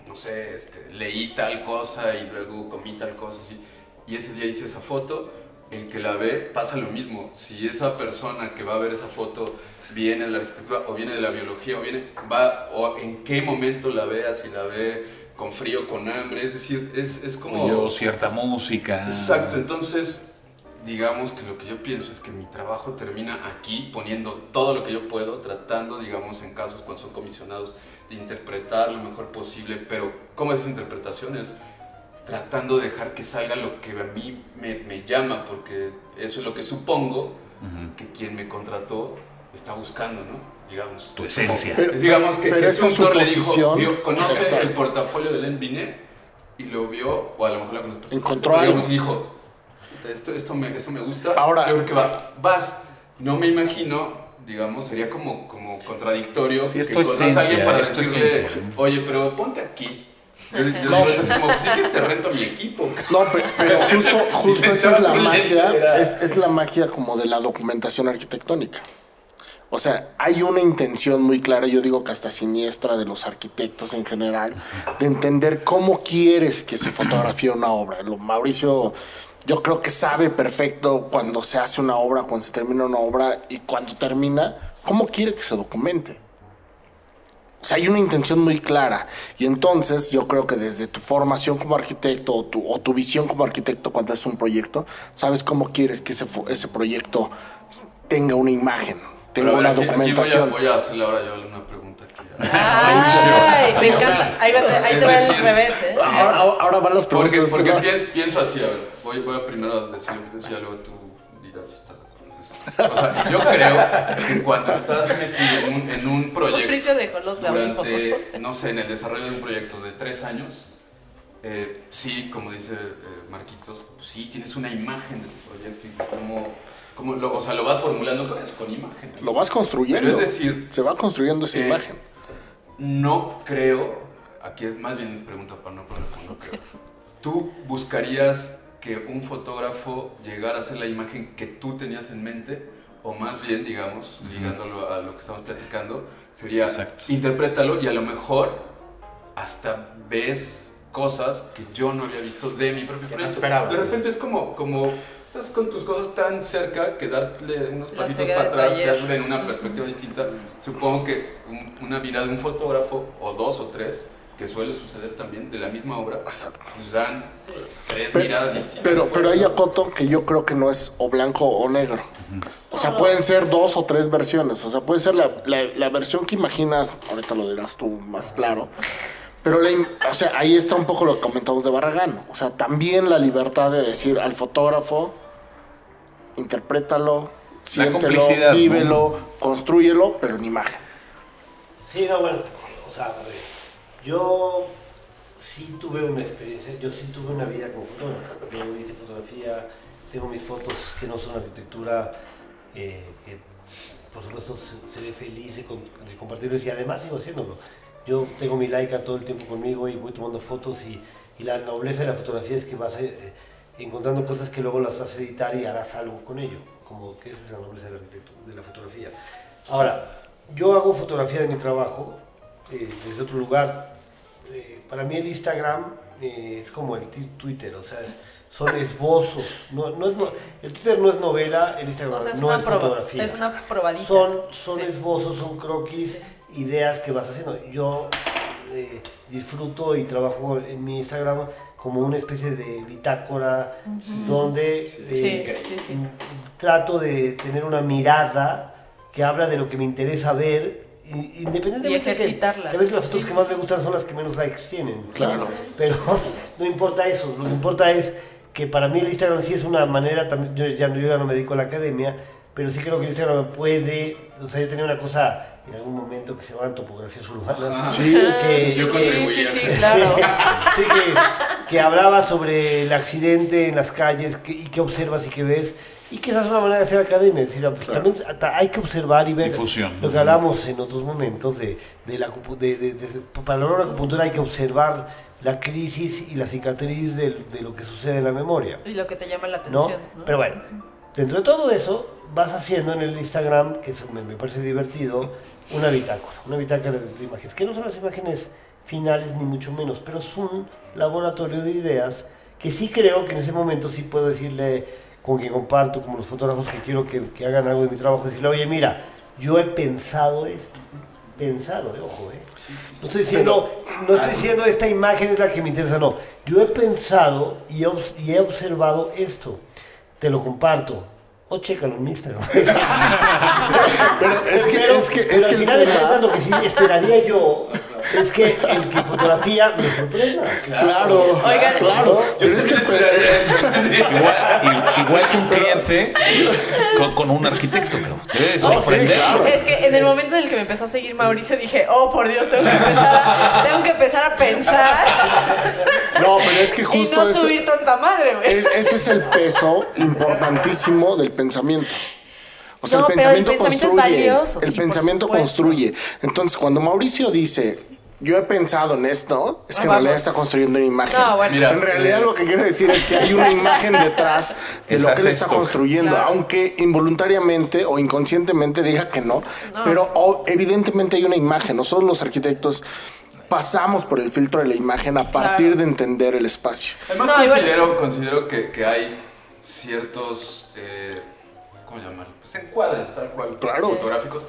no sé, este, leí tal cosa y luego comí tal cosa, así, y ese día hice esa foto, el que la ve pasa lo mismo. Si esa persona que va a ver esa foto viene de la arquitectura o viene de la biología o viene, va, o en qué momento la vea, si la ve con frío, con hambre, es decir, es, es como... Oyó cierta música. Exacto, entonces digamos que lo que yo pienso es que mi trabajo termina aquí poniendo todo lo que yo puedo, tratando, digamos, en casos cuando son comisionados, de interpretar lo mejor posible, pero ¿cómo es esa interpretación? Es tratando de dejar que salga lo que a mí me, me llama, porque eso es lo que supongo Ujú. que quien me contrató está buscando, ¿no? Digamos. Tu Es esencia. Pero- es, digamos que, esa Suntor le dijo, conoce Exacto. el portafolio de Len Binet y lo vio, o a lo mejor la conoce Encontró algo. digamos, y dijo, "Puta, esto, esto, me, esto me gusta, Ahora- yo creo que va, vas, no me imagino, digamos, sería como, como contradictorio Sí, es que alguien para es tu decirle, esencia. oye, pero ponte aquí. Yo, yo digo, eso es como, si quieres te rento mi equipo. No, pe- pero justo, justo Sí, esa es la sí, magia, es la magia como de la documentación arquitectónica. O sea, hay una intención muy clara, yo digo que hasta siniestra de los arquitectos en general, de entender cómo quieres que se fotografíe una obra. Lo- Mauricio, yo creo que sabe perfecto cuando se hace una obra, cuando se termina una obra y cuando termina, cómo quiere que se documente. O sea, hay una intención muy clara. Y entonces yo creo que desde tu formación como arquitecto o tu, o tu visión como arquitecto cuando es un proyecto, sabes cómo quieres que ese, ese proyecto tenga una imagen, tenga Pero una aquí- aquí documentación. voy, a, voy a hacerle ahora yo una pregunta aquí. Ay, me encanta. Ahí, va, ahí te va el revés, ¿eh? Ahora, ahora- van las Porque, preguntas. porque pienso, pienso así, a ver, voy, voy a primero decir lo que pienso y luego tú dirás O sea, yo creo que cuando estás metido en un, en un proyecto Mauricio dejó los durante, no sé, en el desarrollo de un proyecto de tres años, eh, sí, como dice eh, Marquitos, pues sí, tienes una imagen de tu proyecto y como, como lo, o sea, lo vas formulando con eso, con imagen. Lo vas construyendo. Pero es decir, se va construyendo esa eh, imagen. no creo, aquí es más bien pregunta para no poner no creo. ¿Tú buscarías que un fotógrafo llegara a ser la imagen que tú tenías en mente? O más bien, digamos, ligándolo a lo que estamos platicando, sería Exacto. interprétalo y a lo mejor hasta ves cosas que yo no había visto de mi propio proyecto. De repente es como, como estás con tus cosas tan cerca que darle unos La pasitos para atrás, darle en una perspectiva distinta. Supongo que un- una mirada de un fotógrafo, o dos o tres, que suele suceder también de la misma obra, Exacto. pues dan tres Pero, miradas distintas. pero, pero hay acoto que yo creo que no es o blanco o negro. O sea, pueden ser dos o tres versiones. O sea, puede ser la, la- la versión que imaginas, ahorita lo dirás tú más claro. Pero la o sea, ahí está un poco lo que comentamos de Barragán. O sea, también la libertad de decir al fotógrafo, interprétalo, siéntelo, complicidad, ¿no? vívelo, construyelo, pero en imagen. Sí, no, bueno, o sea, a ver, yo sí tuve una experiencia, yo sí tuve una vida como fotógrafo. Yo hice fotografía, tengo mis fotos que no son arquitectura, eh, que por supuesto se- seré feliz de, de compartirlos y además sigo haciéndolo. Yo tengo mi Leica todo el tiempo conmigo y voy tomando fotos y, y la nobleza de la fotografía es que vas eh, encontrando cosas que luego las vas a editar y harás algo con ello, como que esa es la nobleza de la, de la fotografía. Ahora, yo hago fotografía de mi trabajo eh, desde otro lugar. Eh, para mí el Instagram eh, es como el Twitter, o sea, es- son esbozos. No, no es no- el Twitter no es novela, el Instagram O sea, es, no una es fotografía. es una probadita. Son, son Sí. esbozos, son croquis, ideas que vas haciendo. Yo eh, disfruto y trabajo en mi Instagram como una especie de bitácora donde eh, Sí, sí, sí. trato de tener una mirada que habla de lo que me interesa ver, independientemente Y ejercitarla. que a veces las fotos sí, que más sí. me gustan son las que menos likes tienen. Claro. Pero no importa eso, lo que importa es que para mí el Instagram sí es una manera, también, yo, ya, no- yo ya no me dedico a la academia, pero sí creo que el Instagram puede, o sea, yo tenía una cosa en algún momento que se llaman topografías urbanas. Ajá. Sí, que, Yo sí, contribuía. sí, sí, claro. Sí, que, que hablaba sobre el accidente en las calles que- y qué observas y qué ves. Y que esa es una manera de hacer academia. Es decir, pues, también hasta hay que observar y ver Difusión. lo que hablamos en otros momentos de, de la de, de- de- para lograr la acupuntura hay que observar la crisis y la cicatriz de, de lo que sucede en la memoria. Y lo que te llama la ¿no? atención. ¿no? Pero bueno, dentro de todo eso, vas haciendo en el Instagram, que eso me, me parece divertido, una bitácora, una bitácora de, de imágenes, que no son las imágenes finales ni mucho menos, pero es un laboratorio de ideas que sí creo que en ese momento sí puedo decirle con quien comparto, como los fotógrafos que quiero que, que hagan algo de mi trabajo, decirle, oye, mira, yo he pensado esto, pensado, eh, ojo, eh. No estoy diciendo, no estoy diciendo esta imagen es la que me interesa, no. Yo he pensado y he, obs- y he observado esto. Te lo comparto. O chécalo en Instagram. Pero es que, Pero- es que, es al que el final de cuentas lo que sí esperaría yo es que el que fotografía me sorprenda. Claro, Oigan. claro. Pero es que Igual, igual que un cliente con, con un arquitecto, cabrón. Debe de sorprender. claro. Es que en el momento en el que me empezó a seguir Mauricio dije, oh por Dios, tengo que empezar a, tengo que empezar a pensar No, pero es que y justo no eso- subir tanta madre, güey. es- ese es el peso importantísimo del pensamiento. O sea, No, el pero el pensamiento pensamiento es valioso, el sí, pensamiento construye. Entonces, cuando Mauricio dice, yo he pensado en esto, es que Ah, en vamos. realidad está construyendo una imagen. No, bueno. Mira, en realidad eh, lo que quiere decir es que hay una imagen detrás de lo que él está construyendo, Claro. aunque involuntariamente o inconscientemente diga que no, No. pero o- evidentemente hay una imagen. Nosotros los arquitectos pasamos por el filtro de la imagen a partir Claro. de entender el espacio. Además, No, considero, considero que, que hay ciertos, eh, ¿cómo llamarlo? Pues encuadres, tal cual, Claro. fotográficos,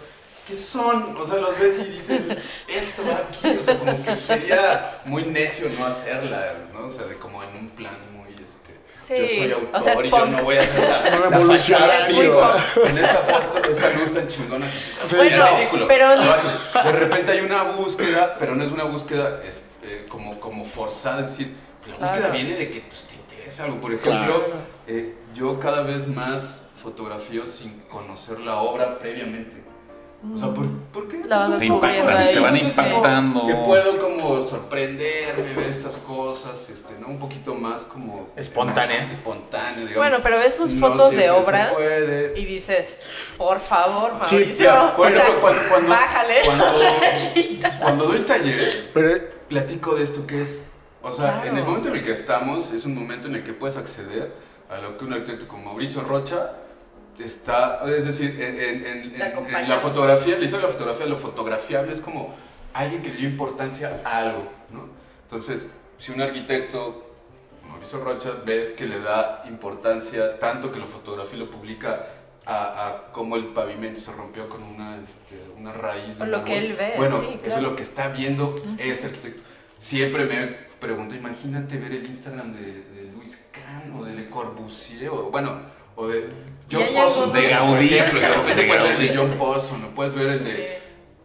que son, o sea, los ves y dices, esto va aquí, o sea, como que sería muy necio no hacerla, ¿no? O sea, de como en un plan muy, este, Sí, yo soy autor o sea, y yo no voy a hacer la, muy así, en esta foto, esta luz tan chingona. que se- Sí. Bueno, Bueno, ridículo. pero-. De repente hay una búsqueda, pero no es una búsqueda este, como, como forzada, es decir, la Claro. búsqueda viene de que pues, te interesa algo. Por ejemplo, Claro. eh, yo cada vez más fotografío sin conocer la obra previamente. O sea, ¿por, por qué? La van Impactan, ahí. se van sí. impactando. Que puedo como sorprenderme, ver estas cosas, este, ¿no? Un poquito más como... Espontánea. Espontáneo, digamos. Bueno, pero ves sus No fotos de se obra puede. y dices, por favor, Sí, Mauricio, ya, por o sea, cuando, cuando, bájale cuando, cuando doy talleres, Pero platico de esto que es, o sea, Claro. en el momento en el que estamos, es un momento en el que puedes acceder a lo que un arquitecto como Mauricio Rocha está, es decir, en, en- en- en- la fotografía, de la fotografía, lo fotografiable es como alguien que le dio importancia a algo, ¿no? Entonces, si un arquitecto, Mauricio Rocha, ves que le da importancia tanto que lo fotografía y lo publica a, a cómo el pavimento se rompió con una, este, una raíz. de O lo que él ve, Bueno, sí, eso claro. es lo que está viendo este arquitecto. Siempre me pregunto, imagínate ver el Instagram de, de Luis Kahn o de Le Corbusier, o bueno, o de John alguno? De Gaudí, de Gaudí. John Posson, o puedes ver el de... Sí.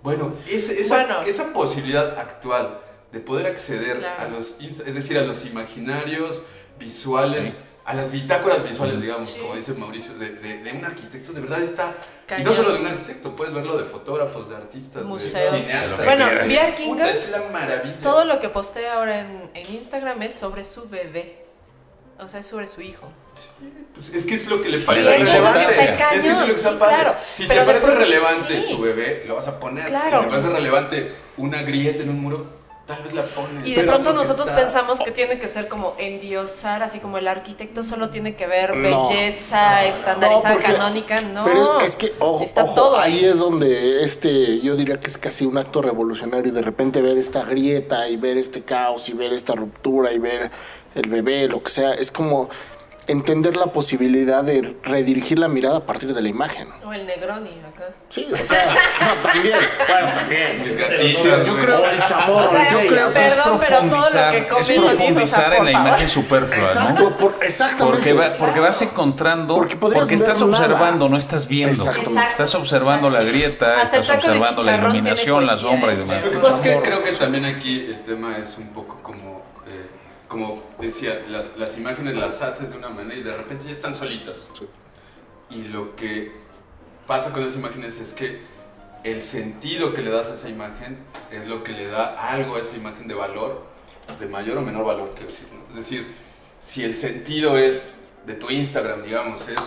Bueno, ese- esa, Bueno. esa posibilidad actual de poder acceder Claro. a los, insta- es decir, a los imaginarios visuales, Sí. a las bitácoras visuales, digamos, Sí. como dice Mauricio, de, de- de un arquitecto, de verdad está... Y Cañón. no solo de un arquitecto, puedes verlo de fotógrafos, de artistas, Museos. de cineastas. Bueno, la maravilla. todo lo que postea ahora en, en Instagram es sobre su bebé. O sea, es sobre su hijo. Pues es que es lo que le parece es que relevante. es que eso es lo que está cañón, padre. sí, claro. Si Pero te parece pronto- relevante sí. tu bebé, lo vas a poner. Claro. Si te parece relevante una grieta en un muro, tal vez la pones. Y de Pero pronto nosotros está- pensamos que tiene que ser como endiosar, así como el arquitecto solo tiene que ver No. belleza estandarizada, No, porque- canónica, no. Pero es que, ojo, está ojo, todo ahí ahí. es donde este, yo diría que es casi un acto revolucionario y de repente ver esta grieta y ver este caos y ver esta ruptura y ver el bebé, lo que sea, es como entender la posibilidad de redirigir la mirada a partir de la imagen. O el Negroni acá. Sí, o sea, no, también, bueno, también. Mis gatitas, yo creo- O el chamorro, O sea, sí, creo o sea, Perdón, pero todo lo profundizar, que comes es profundizar esos, o sea, en la imagen superflua, ¿no? Exacto, por- exactamente. Porque, va- porque vas encontrando, Porque estás nada. observando, no estás viendo. Exacto. Estás observando la grieta, estás observando la iluminación, la sombra y demás. Lo que pasa es que creo que también aquí el tema es un poco como, como decía, las, las imágenes las haces de una manera y de repente ya están solitas. Y lo que pasa con las imágenes es que el sentido que le das a esa imagen es lo que le da algo a esa imagen de valor, de mayor o menor valor, quiero decir. ¿no? Es decir, si el sentido es de tu Instagram, digamos, es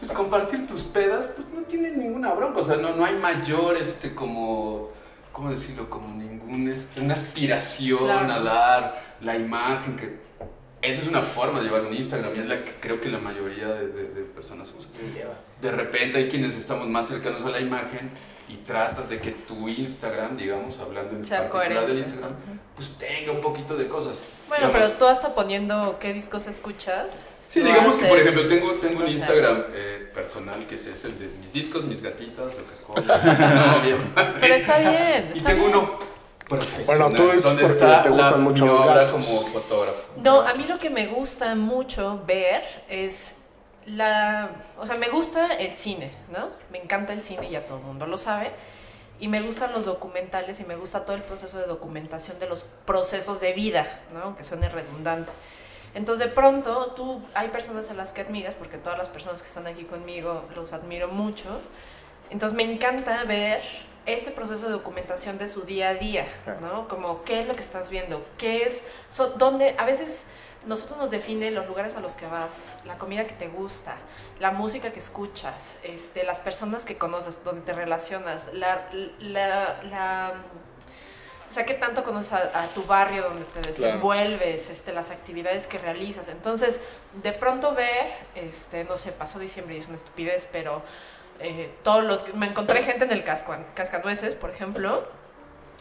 pues, compartir tus pedas, pues no tiene ninguna bronca. O sea, no, no hay mayor, este, como, ¿cómo decirlo? Como ningún, este, una aspiración Claro. a dar la imagen que... Eso es una forma de llevar un Instagram y es la que creo que la mayoría de, de- de personas usan. De repente hay quienes estamos más cercanos a la imagen y tratas de que tu Instagram, digamos, hablando en Sea particular del. Instagram, pues tenga un poquito de cosas. Bueno, Digamos, pero tú hasta poniendo qué discos escuchas. Sí, digamos que por ejemplo tengo, tengo un no. Instagram eh, personal que es ese, el de mis discos, mis gatitas, lo que no, bien. Pero está bien. Y está tengo bien. uno profesional. Bueno, tú es porque está te gustan la- mucho los gatos. como fotógrafo. No, a mí lo que me gusta mucho ver es la... O sea, me gusta el cine, ¿no? Me encanta el cine, ya todo el mundo lo sabe. Y me gustan los documentales y me gusta todo el proceso de documentación de los procesos de vida, ¿no? Aunque suene redundante. Entonces, de pronto, tú, hay personas a las que admiras, porque todas las personas que están aquí conmigo los admiro mucho. Entonces, me encanta ver este proceso de documentación de su día a día, ¿no? Como, ¿qué es lo que estás viendo? ¿Qué es, so- dónde, a veces nosotros nos define los lugares a los que vas, la comida que te gusta, la música que escuchas, este, las personas que conoces, donde te relacionas, la, la, la- o sea, qué tanto conoces a, a tu barrio donde te desenvuelves, este, las actividades que realizas. Entonces, de pronto ver, este, no sé, pasó diciembre y es una estupidez, pero eh, todos los me encontré gente en el casco, cascanueces, por ejemplo,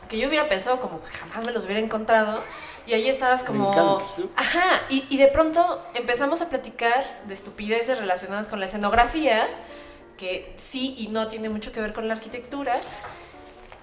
que yo hubiera pensado como que jamás me los hubiera encontrado. Y ahí estabas como... Ajá, y, y de pronto empezamos a platicar de estupideces relacionadas con la escenografía, que sí y no tiene mucho que ver con la arquitectura.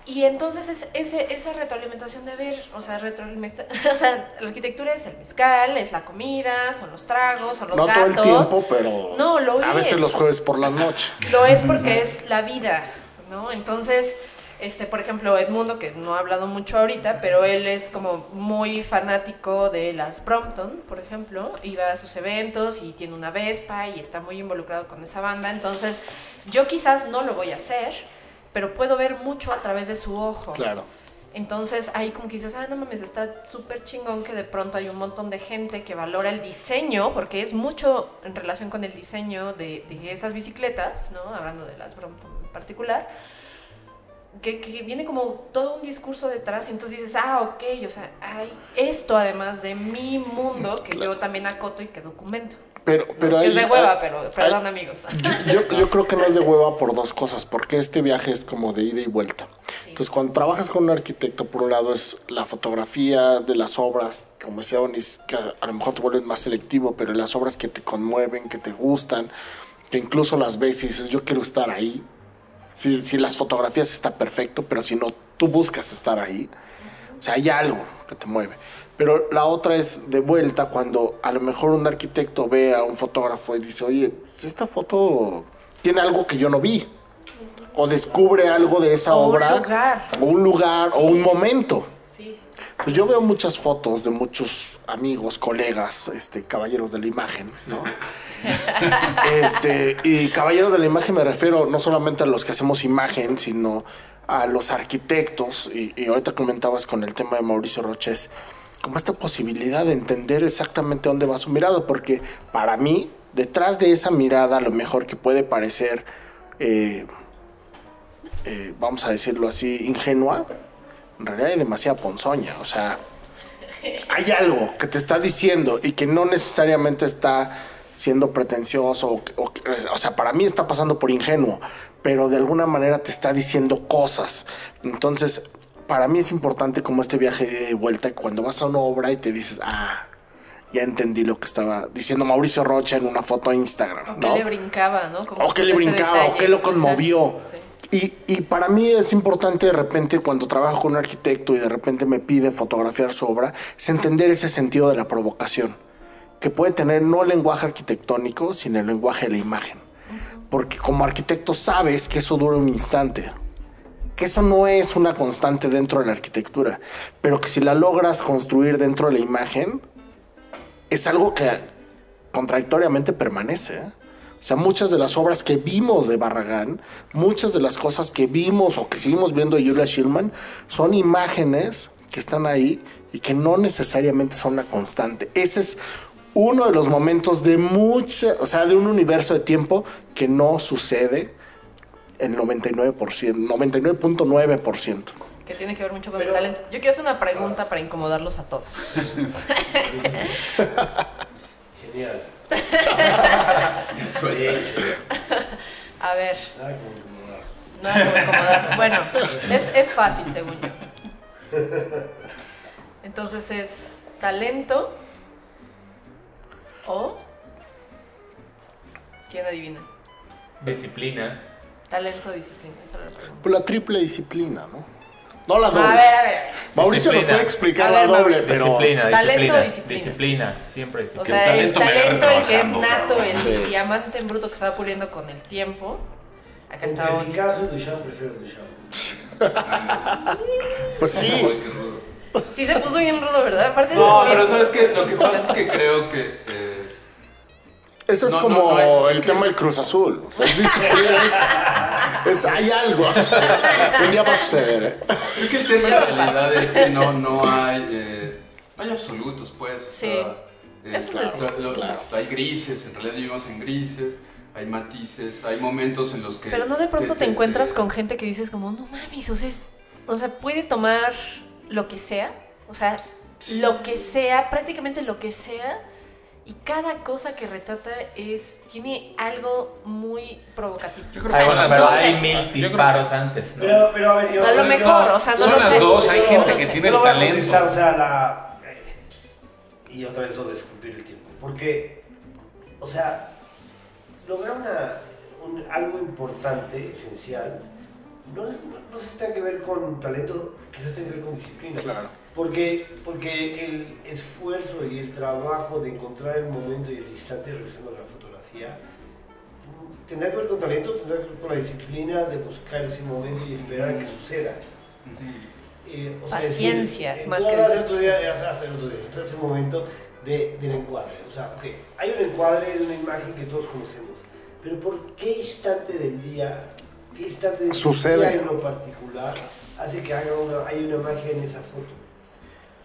Y entonces es ese, esa retroalimentación de ver, o sea, retroalimenta- o sea, la arquitectura es el mezcal, es la comida, son los tragos, son los no todo el gatos. tiempo, pero No, lo a veces es. los jueves por la noche. Lo es porque es la vida, ¿no? Entonces, este, por ejemplo, Edmundo, que no ha hablado mucho ahorita, pero él es como muy fanático de las Brompton, por ejemplo, iba a sus eventos y tiene una Vespa y está muy involucrado con esa banda, entonces yo quizás no lo voy a hacer, pero puedo ver mucho a través de su ojo. Claro. Entonces ahí como que dices, ah, no mames, está súper chingón que de pronto hay un montón de gente que valora el diseño, porque es mucho en relación con el diseño de, de esas bicicletas, ¿no? Hablando de las Brompton en particular, que, que viene como todo un discurso detrás y entonces dices, ah, ok, o sea, hay esto además de mi mundo que yo también acoto y que documento. Pero, ¿no? pero que ahí- es de hueva, ahí- pero perdón amigos. Yo, yo creo que no es de hueva por dos cosas, porque este viaje es como de ida y vuelta. Sí. Entonces, cuando trabajas con un arquitecto, por un lado es la fotografía de las obras, como decía Onis, que a lo mejor te vuelves más selectivo, pero las obras que te conmueven, que te gustan, que incluso las ves y dices, yo quiero estar ahí. Si, si las fotografías está perfecto, pero si no, tú buscas estar ahí. O sea, hay algo que te mueve. Pero la otra es de vuelta cuando a lo mejor un arquitecto ve a un fotógrafo y dice, oye, pues esta foto tiene algo que yo no vi. O descubre algo de esa O un obra. lugar. O un lugar, o un momento. Pues yo veo muchas fotos de muchos amigos, colegas, este, caballeros de la imagen, ¿no? este, y caballeros de la imagen me refiero no solamente a los que hacemos imagen, sino a los arquitectos. Y, y ahorita comentabas con el tema de Mauricio Roches, como esta posibilidad de entender exactamente dónde va su mirada, porque para mí, detrás de esa mirada, a lo mejor que puede parecer, eh, eh, vamos a decirlo así, ingenua, en realidad hay demasiada ponzoña. O sea, hay algo que te está diciendo y que no necesariamente está siendo pretencioso. O, o- o sea, para mí está pasando por ingenuo, pero de alguna manera te está diciendo cosas. Entonces, para mí es importante como este viaje de vuelta, cuando vas a una obra y te dices, ah, ya entendí lo que estaba diciendo Mauricio Rocha en una foto a Instagram. O que ¿no? le brincaba, ¿no? Como O que le este brincaba, o que lo conmovió. Sí. Y, para mí es importante de repente cuando trabajo con un arquitecto y de repente me pide fotografiar su obra, es entender ese sentido de la provocación, que puede tener no el lenguaje arquitectónico, sino el lenguaje de la imagen. Porque como arquitecto sabes que eso dura un instante, que eso no es una constante dentro de la arquitectura, pero que si la logras construir dentro de la imagen, es algo que contradictoriamente permanece. ¿eh? O sea, muchas de las obras que vimos de Barragán, muchas de las cosas que vimos o que seguimos viendo de Julia Schillman, son imágenes que están ahí y que no necesariamente son la constante. Ese es uno de los momentos de mucha, o sea, de un universo de tiempo que no sucede el 99%, 99.9%. Que tiene que ver mucho con el talento. Yo quiero hacer una pregunta para incomodarlos a todos. Genial. A ver, nada como incomodar. nada como incomodar. Bueno, es, es fácil, según yo. Entonces es talento o... ¿Quién adivina? Disciplina. Talento disciplina, esa era la pregunta. Pues la triple disciplina, ¿no? No la doble. A ver, a ver. Mauricio nos puede explicar A la ver, doble, Mauricio. pero... Disciplina, Talento disciplina. o disciplina. Disciplina, siempre O disciplina. sea, el talento el que es nato, el Sí. diamante en bruto que se va puliendo con el tiempo. Acá está Oni. Picasso y Duchamp prefiero Duchamp. Pues sí. Sí se puso bien rudo, ¿verdad? Aparte No, pero ¿sabes qué? Lo que pasa es que creo que... eh, Eso es No, como no, no hay- el es que- tema del Cruz Azul. O sea, es disciplina, es, es- hay algo. Un día va a suceder. ¿eh? Creo que el tema en realidad es que no, no hay... eh, hay absolutos, pues. o Sí. sea, eh, claro, es- lo- claro. Hay grises, en realidad vivimos en grises. Hay matices, hay momentos en los que... Pero no de pronto te, te- encuentras te- con gente que dices como, no mames, o sea, es- o sea, puede tomar lo que sea, o sea, lo que sea, prácticamente lo que sea, y cada cosa que retrata es, tiene algo muy provocativo. Yo creo que son bueno, las pero no dos. sé. hay mil disparos antes, ¿no? Pero, pero a ver, yo. A lo mejor, o sea, no Son lo las sé. dos, hay gente que sé. tiene el talento. contestar, o sea, la. eh, Y otra vez lo de esculpir el tiempo. Porque, o sea, lograr una, un- algo importante, esencial, no, es- no, no se tiene que ver con talento, quizás tenga que ver con disciplina. Claro. Porque, porque el esfuerzo y el trabajo de encontrar el momento y el instante, regresando a la fotografía, tendrá que ver con talento, tendrá que ver con la disciplina de buscar ese momento y esperar a que suceda. Eh, o sea, Paciencia, decir, eh, más que otro día, hace- el otro día, este es el momento de, del encuadre. O sea, ok, hay un encuadre de una imagen que todos conocemos, pero ¿por qué instante del día que esta de Sucede. en lo particular hace que haga una, hay una magia en esa foto.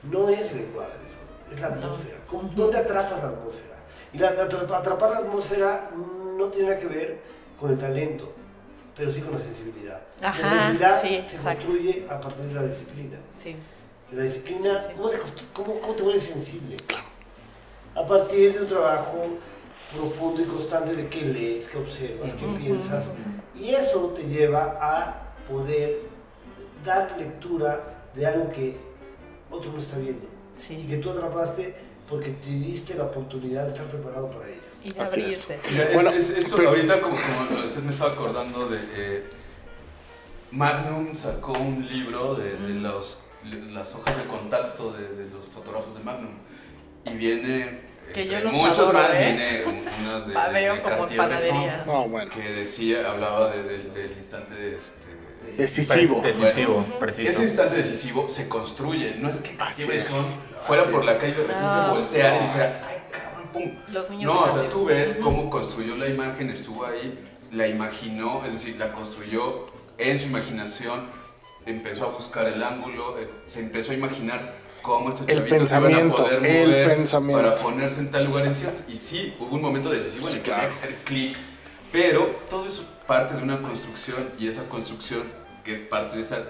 No es el encuadre, eso, es la atmósfera. ¿Cómo- ¿Dónde atrapas la atmósfera? Y la, atrapar la atmósfera no tiene nada que ver con el talento, pero sí con la sensibilidad. Ajá, la sensibilidad sí, se exacto. construye a partir de la disciplina. Sí. La disciplina, Sí, sí. ¿cómo, se constru- cómo, cómo te vuelves sensible? A partir de un trabajo profundo y constante de qué lees, qué observas, qué piensas. Y eso te lleva a poder dar lectura de algo que otro no está viendo. Y Sí. que tú atrapaste porque te diste la oportunidad de estar preparado para ello. Y de Así es. abrirte. sí. Es- Bueno, es- eso pero- ahorita como, como usted me estaba acordando de eh, Magnum sacó un libro de, de los, de las hojas de contacto de, de los fotógrafos de Magnum y viene Que yo los muchos adoro, más ¿eh? viene un- unas de, Babeo de como panadería. No, bueno. que decía hablaba de- de- del instante de este Decisivo. Decisivo, Ese preciso. instante decisivo se construye, no es que es, fuera así por la calle de repente No. volteara y dijera, ay cabrón, pum. Los niños No, o sea, tú ves cómo construyó la imagen, estuvo ahí, la imaginó, es decir, la construyó en su imaginación, empezó a buscar el ángulo, eh, se empezó a imaginar cómo estos El chavitos se iban a pensamiento, poder el mover pensamiento. para ponerse en tal lugar en cierto. Y sí, hubo un momento decisivo en el que Claro. había que hacer clic, pero todo eso parte de una construcción y esa construcción, que es parte de esa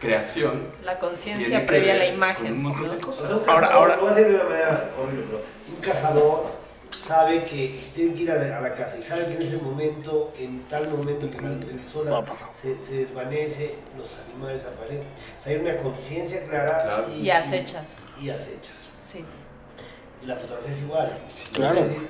creación, La conciencia previa a la imagen. un montón de ¿no? O sea, Ahora- cazador, ahora- voy a decir de una manera horrible, un cazador sabe que tiene que ir a la, a la casa y sabe que en ese momento, en tal momento que el, el sol pasar. se, se desvanece, los animales aparecen. O sea, hay una conciencia clara Claro. Y acechas. Y, acechas. Sí. Y la fotografía es igual. claro. Decir,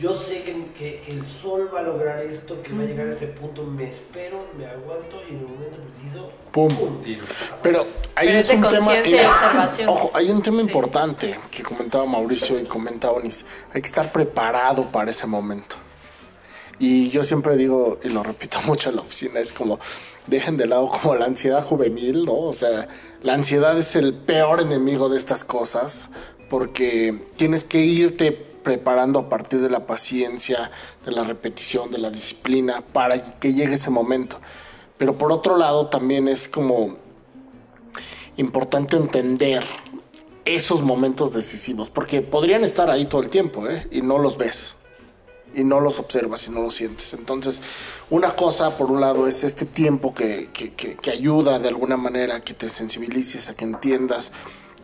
yo sé que, que- que el sol va a lograr esto, que va a llegar a este punto, me espero, me aguanto y en el momento preciso, Pum. Tiro. Pero ahí Pero es es de un tema. conciencia y observación. Ojo, hay un tema Sí. importante que comentaba Mauricio y comentaba Onis. Hay que estar preparado para ese momento. Y yo siempre digo, y lo repito mucho en la oficina, es como, dejen de lado como la ansiedad juvenil, ¿no? O sea, la ansiedad es el peor enemigo de estas cosas, porque tienes que irte preparando a partir de la paciencia, de la repetición, de la disciplina, para que llegue ese momento. Pero por otro lado, también es como importante entender esos momentos decisivos, porque podrían estar ahí todo el tiempo, ¿eh? Y no los ves, y no los observas, y no los sientes. Entonces, una cosa, por un lado, es este tiempo que, que, ayuda de alguna manera que te sensibilices, a que entiendas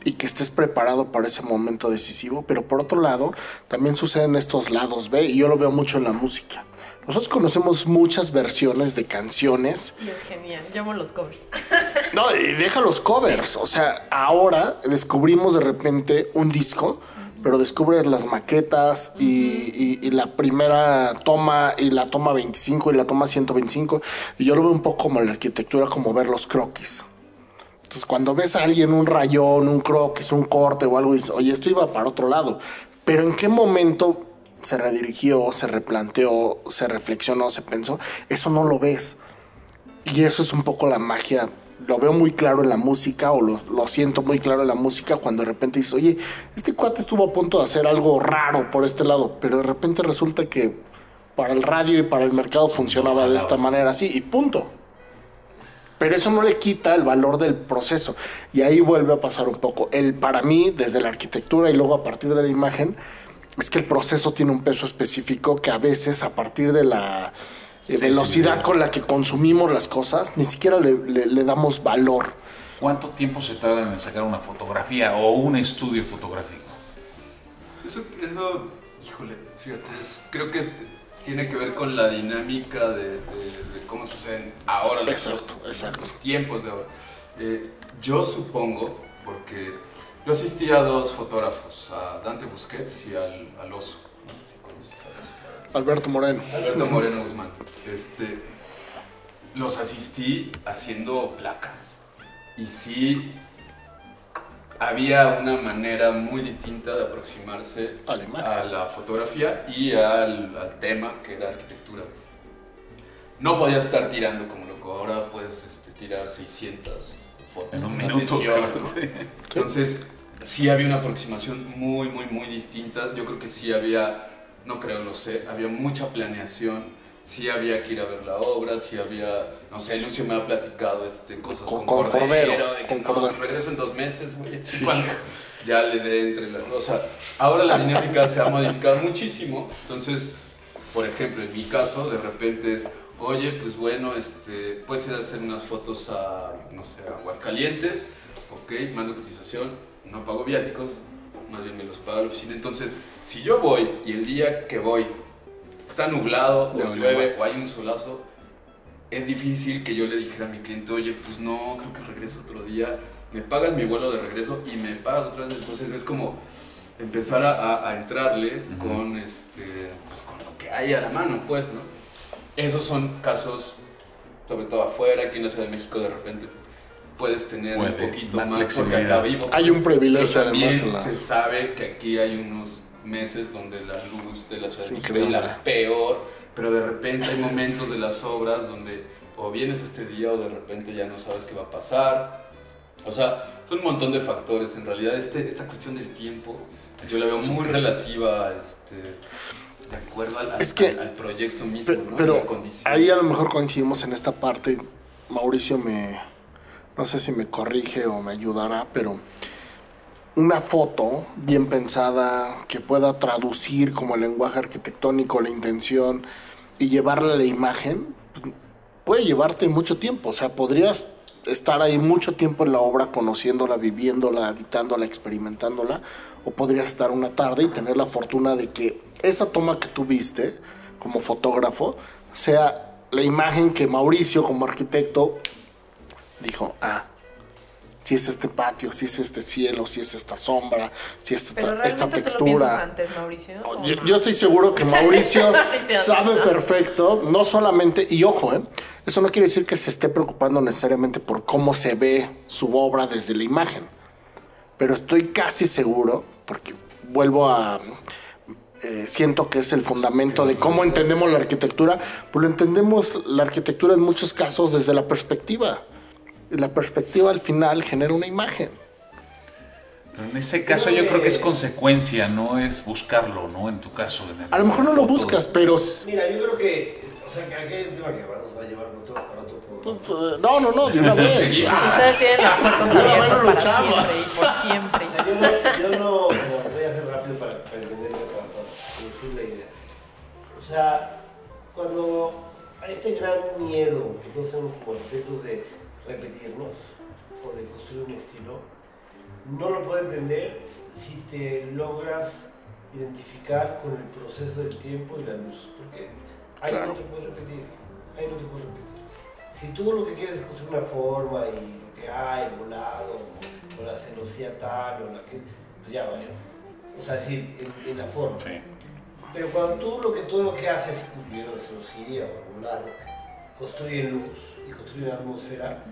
y que estés preparado para ese momento decisivo, pero por otro lado, también suceden estos lados B, y yo lo veo mucho en la música. Nosotros conocemos muchas versiones de canciones Y es genial. Yo amo los covers. no, y deja los covers. O sea, ahora descubrimos de repente un disco, pero descubres las maquetas y, y- y la primera toma y la toma 25 y la toma 125. Y yo lo veo un poco como la arquitectura, como ver los croquis. Entonces, cuando ves a alguien un rayón, un croquis, un corte o algo, dices, oye, esto iba para otro lado. Pero ¿en qué momento se redirigió, se replanteó, se reflexionó, se pensó? Eso no lo ves. Y eso es un poco la magia. Lo veo muy claro en la música o lo, siento muy claro en la música cuando de repente dices, oye, este cuate estuvo a punto de hacer algo raro por este lado, pero de repente resulta que para el radio y para el mercado funcionaba de esta manera así y punto. Pero eso no le quita el valor del proceso. Y ahí vuelve a pasar un poco. El, para mí, desde la arquitectura y luego a partir de la imagen, es que el proceso tiene un peso específico que a veces a partir de la eh, velocidad con la que consumimos las cosas, ni siquiera le, le- le damos valor. ¿Cuánto tiempo se tarda en sacar una fotografía o un estudio fotográfico? Eso, eso, híjole, fíjate, es- creo que tiene que ver con la dinámica de, de- de cómo suceden ahora las Exacto, cosas, exacto. los tiempos de ahora. Eh, yo supongo, porque yo asistí a dos fotógrafos, a Dante Busquets y al, al Oso. No sé si conoces al Oso. Alberto Moreno. Alberto Moreno Guzmán. Este, los asistí haciendo placa. Y sí, había una manera muy distinta de aproximarse A la imagen. a la fotografía y al, al tema que era arquitectura. No podías estar tirando como loco, ahora puedes este, tirar 600 fotos En un minuto, sesión, claro, ¿no? sí. Entonces, sí había una aproximación muy, muy, muy distinta. Yo creo que sí había, no creo, lo sé, había mucha planeación sí había que ir a ver la obra, sí había, no sé, Lucio me ha platicado este, cosas Con- con, Cordero, de que con no, Cordero. regreso en dos meses, güey, ya le dé entre las... O sea, ahora la dinámica se ha modificado muchísimo, entonces, por ejemplo, en mi caso, de repente es, oye, pues bueno, este, puedes ir a hacer unas fotos a, no sé, a Aguascalientes, ok, mando cotización, no pago viáticos, más bien me los paga la oficina, entonces, si yo voy y el día que voy está nublado o llueve o hay un solazo, es difícil que yo le dijera a mi cliente, oye, pues no, creo que regreso otro día, me pagas mi vuelo de regreso y me pagas otra vez. Entonces es como empezar a, a- entrarle Ujú. con, este, pues, con lo que hay a la mano, pues, ¿no? Esos son casos, sobre todo afuera, aquí en la Ciudad de México de repente puedes tener Puede, un poquito más más, porque acá vivo. Hay un privilegio además en la... se sabe que aquí hay unos meses donde la luz de la Ciudad de México es la peor, pero de repente hay momentos de las obras donde o vienes este día o de repente ya no sabes qué va a pasar. O sea, son un montón de factores. En realidad, este, esta cuestión del tiempo, yo la veo muy relativa este, de acuerdo al, al- Es que- al- proyecto mismo, Pe- ¿no? Pero ahí a lo mejor coincidimos en esta parte. Mauricio me, no sé si me corrige o me ayudará, pero una foto bien pensada que pueda traducir como lenguaje arquitectónico, la intención y llevarla a la imagen, pues, puede llevarte mucho tiempo. O sea, podrías estar ahí mucho tiempo en la obra conociéndola, viviéndola, habitándola, experimentándola, o podrías estar una tarde y tener la fortuna de que esa toma que tú viste como fotógrafo sea la imagen que Mauricio como arquitecto dijo, ah, si es este patio, si es este cielo, si es esta sombra, si es esta, esta realmente tú lo textura. antes, Mauricio. ¿o Yo, no? yo estoy seguro que Mauricio Mauricio. sabe perfecto, no solamente, y ojo, ¿eh? eso no quiere decir que se esté preocupando necesariamente por cómo se ve su obra desde la imagen, pero estoy casi seguro, porque vuelvo a... eh, siento que es el fundamento de cómo entendemos la arquitectura, pues lo entendemos la arquitectura en muchos casos desde la perspectiva. Y la perspectiva al final genera una imagen. Pero en ese caso yo creo que es consecuencia, no es buscarlo, ¿no? En tu caso. en el- A lo mejor no lo buscas, pero Mira, yo creo que, o sea, que aquí hay un tema que nos va a llevar otro, para otro programa. Pues, No, no, no, de una vez. Ustedes tienen las puertas abiertas para chava. siempre y por siempre. O sea, yo no, yo no voy a hacer rápido para, para entenderlo, para, para producir la idea. O sea, cuando hay este gran miedo que todos tenemos como arquitectos de repetirnos o de construir un estilo, no lo puedo entender si te logras identificar con el proceso del tiempo y la luz. Porque ahí Claro. no te puedes repetir. Ahí no te puedes repetir. Si tú lo que quieres es construir una forma y lo que hay, el volado, o la celosía tal, o la que. pues ya valió. O sea, decir, en, en la forma. Sí. Pero cuando tú lo que, tú lo que haces, incluyendo la celosía o el volado, construye luz y construye una atmósfera,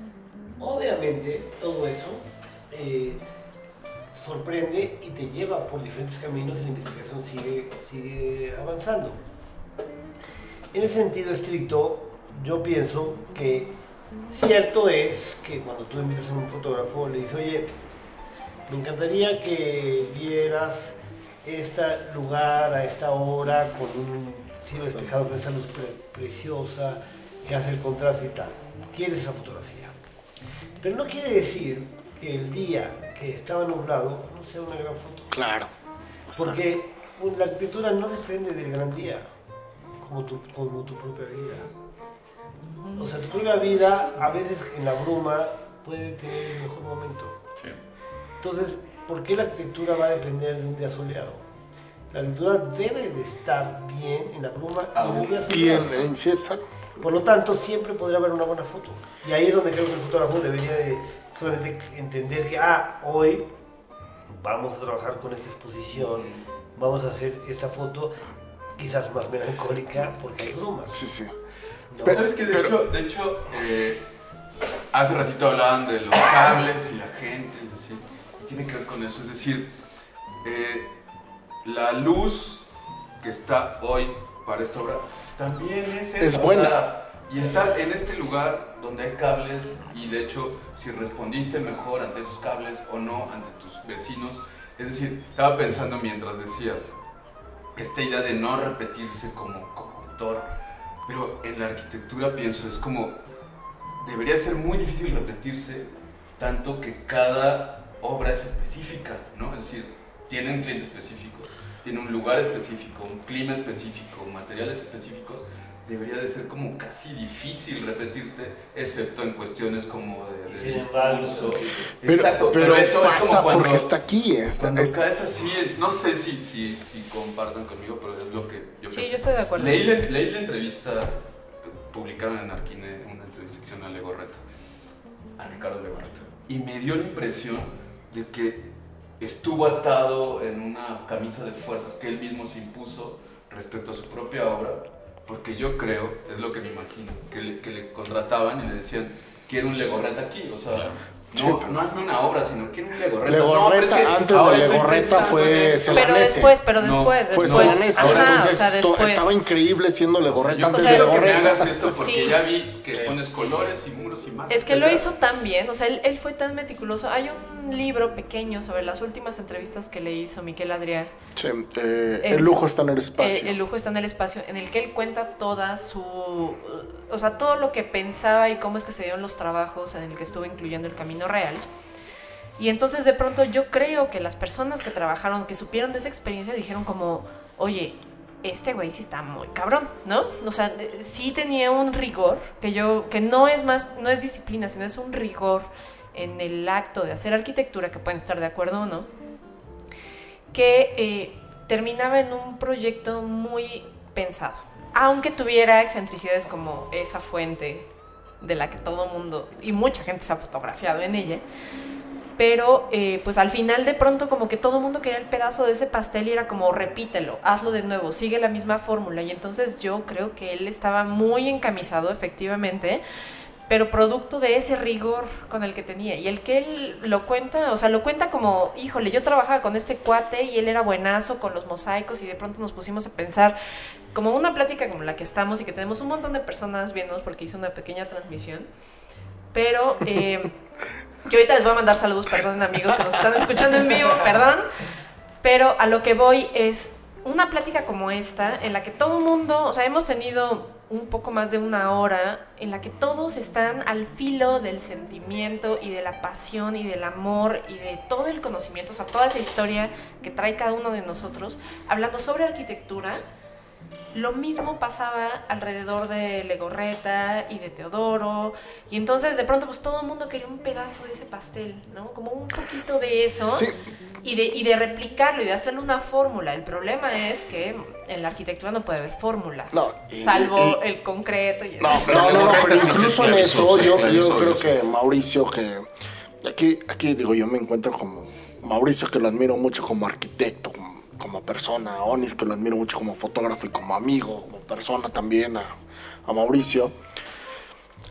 obviamente todo eso eh, sorprende y te lleva por diferentes caminos y la investigación sigue, avanzando. En ese sentido estricto, yo pienso que cierto es que cuando tú invitas a un fotógrafo, le dices, oye, me encantaría que vieras este lugar a esta hora con un cielo despejado con esa luz pre- preciosa que hace el contraste y tal. ¿Quieres esa fotografía? Pero no quiere decir que el día que estaba nublado no sea una gran foto. Claro. Porque la arquitectura no depende del gran día, como tu, como tu propia vida. O sea, tu propia vida, a veces en la bruma, puede tener el mejor momento. Sí. Entonces, ¿por qué la arquitectura va a depender de un día soleado? La arquitectura debe de estar bien en la bruma y en el día soleado. en, en- sí, exacto. Por lo tanto, siempre podría haber una buena foto. Y ahí es donde creo que el fotógrafo debería de solamente entender que, ah, hoy vamos a trabajar con esta exposición, vamos a hacer esta foto quizás más melancólica porque hay brumas. Sí, sí. ¿no? Pero- ¿Sabes qué? De pero- hecho, de hecho eh, hace ratito hablaban de los cables y la gente y así. Tiene que ver con eso. Es decir, eh, la luz que está hoy para esta obra también es, Es o buena. sea, y está en este lugar donde hay cables y de hecho si respondiste mejor ante esos cables o no ante tus vecinos. Es decir, estaba pensando mientras decías esta idea de no repetirse como, como autor Pero en la arquitectura pienso, es como, debería ser muy difícil repetirse tanto que cada obra es específica, ¿no? Es decir, tiene un cliente específico, tiene un lugar específico, un clima específico, materiales específicos, debería de ser como casi difícil repetirte, excepto en cuestiones como de, de embargo, discurso. Pero, Exacto, pero pero, eso pasa es como cuando, porque está aquí. Está, cuando es- caes así, no sé si, si, si compartan conmigo, pero es lo que yo Sí, pienso. yo estoy de acuerdo. Leí, la- leí la entrevista, publicaron en Arquine una entrevista a Legorreta, a Ricardo Legorreta, y me dio la impresión de que estuvo atado en una camisa de fuerzas que él mismo se impuso respecto a su propia obra, porque yo creo, es lo que me imagino, que le, que le contrataban y le decían, quiero un Legorreta aquí, o sea... No, no hazme una obra, sino quiero un Legorreta. Legorreta, no, pero es que antes de Legorreta fue. Pero después, pero No, después, Fue después. Solanese. Ajá, Entonces o sea, después. estaba increíble siendo O sea, Legorreta yo antes o sea, de quiero que me hagas Legorreta. esto porque Sí. ya vi que pones colores y muros y más. Es que lo hizo tan bien, o sea, él, él fue tan meticuloso. Hay un libro pequeño sobre las últimas entrevistas que le hizo Miquel Adrià. Sí, eh, El- el lujo está en el espacio. Eh, el lujo está en el espacio, en el que él cuenta toda su. O sea, todo lo que pensaba y cómo es que se dieron los trabajos en el que estuvo incluyendo el camino real. Y entonces de pronto yo creo que las personas que trabajaron, que supieron de esa experiencia, dijeron como, oye, este güey sí está muy cabrón, ¿no? O sea, sí tenía un rigor, que yo, que no es más, no es disciplina, sino es un rigor en el acto de hacer arquitectura, que pueden estar de acuerdo o no, que eh, terminaba en un proyecto muy pensado. Aunque tuviera excentricidades como esa fuente de la que todo mundo y mucha gente se ha fotografiado en ella, pero eh, pues al final de pronto como que todo el mundo quería el pedazo de ese pastel y era como repítelo, hazlo de nuevo, sigue la misma fórmula y entonces yo creo que él estaba muy encamisado efectivamente, pero producto de ese rigor con el que tenía y el que él lo cuenta, o sea, lo cuenta como, híjole, yo trabajaba con este cuate y él era buenazo con los mosaicos y de pronto nos pusimos a pensar como una plática como la que estamos y que tenemos un montón de personas viéndonos porque hice una pequeña transmisión, pero... eh, que ahorita les voy a mandar saludos, perdonen amigos que nos están escuchando en vivo, perdón. Pero a lo que voy es una plática como esta, en la que todo el mundo, o sea, hemos tenido un poco más de una hora, en la que todos están al filo del sentimiento y de la pasión y del amor y de todo el conocimiento, o sea, toda esa historia que trae cada uno de nosotros, hablando sobre arquitectura. Lo mismo pasaba alrededor de Legorreta y de Teodoro. Y entonces de pronto pues todo el mundo quería un pedazo de ese pastel, ¿no? Como un poquito de eso. Sí. Y de, y de replicarlo y de hacerle una fórmula. El problema es que en la arquitectura no puede haber fórmulas. No, y- salvo y- el concreto y No, eso. pero, no, no, pero incluso en eso yo, yo creo que Mauricio, que aquí, aquí digo, yo me encuentro como Mauricio, que lo admiro mucho como arquitecto, como, como persona, Onis, que lo admiro mucho como fotógrafo y como amigo, como persona también, a, a Mauricio.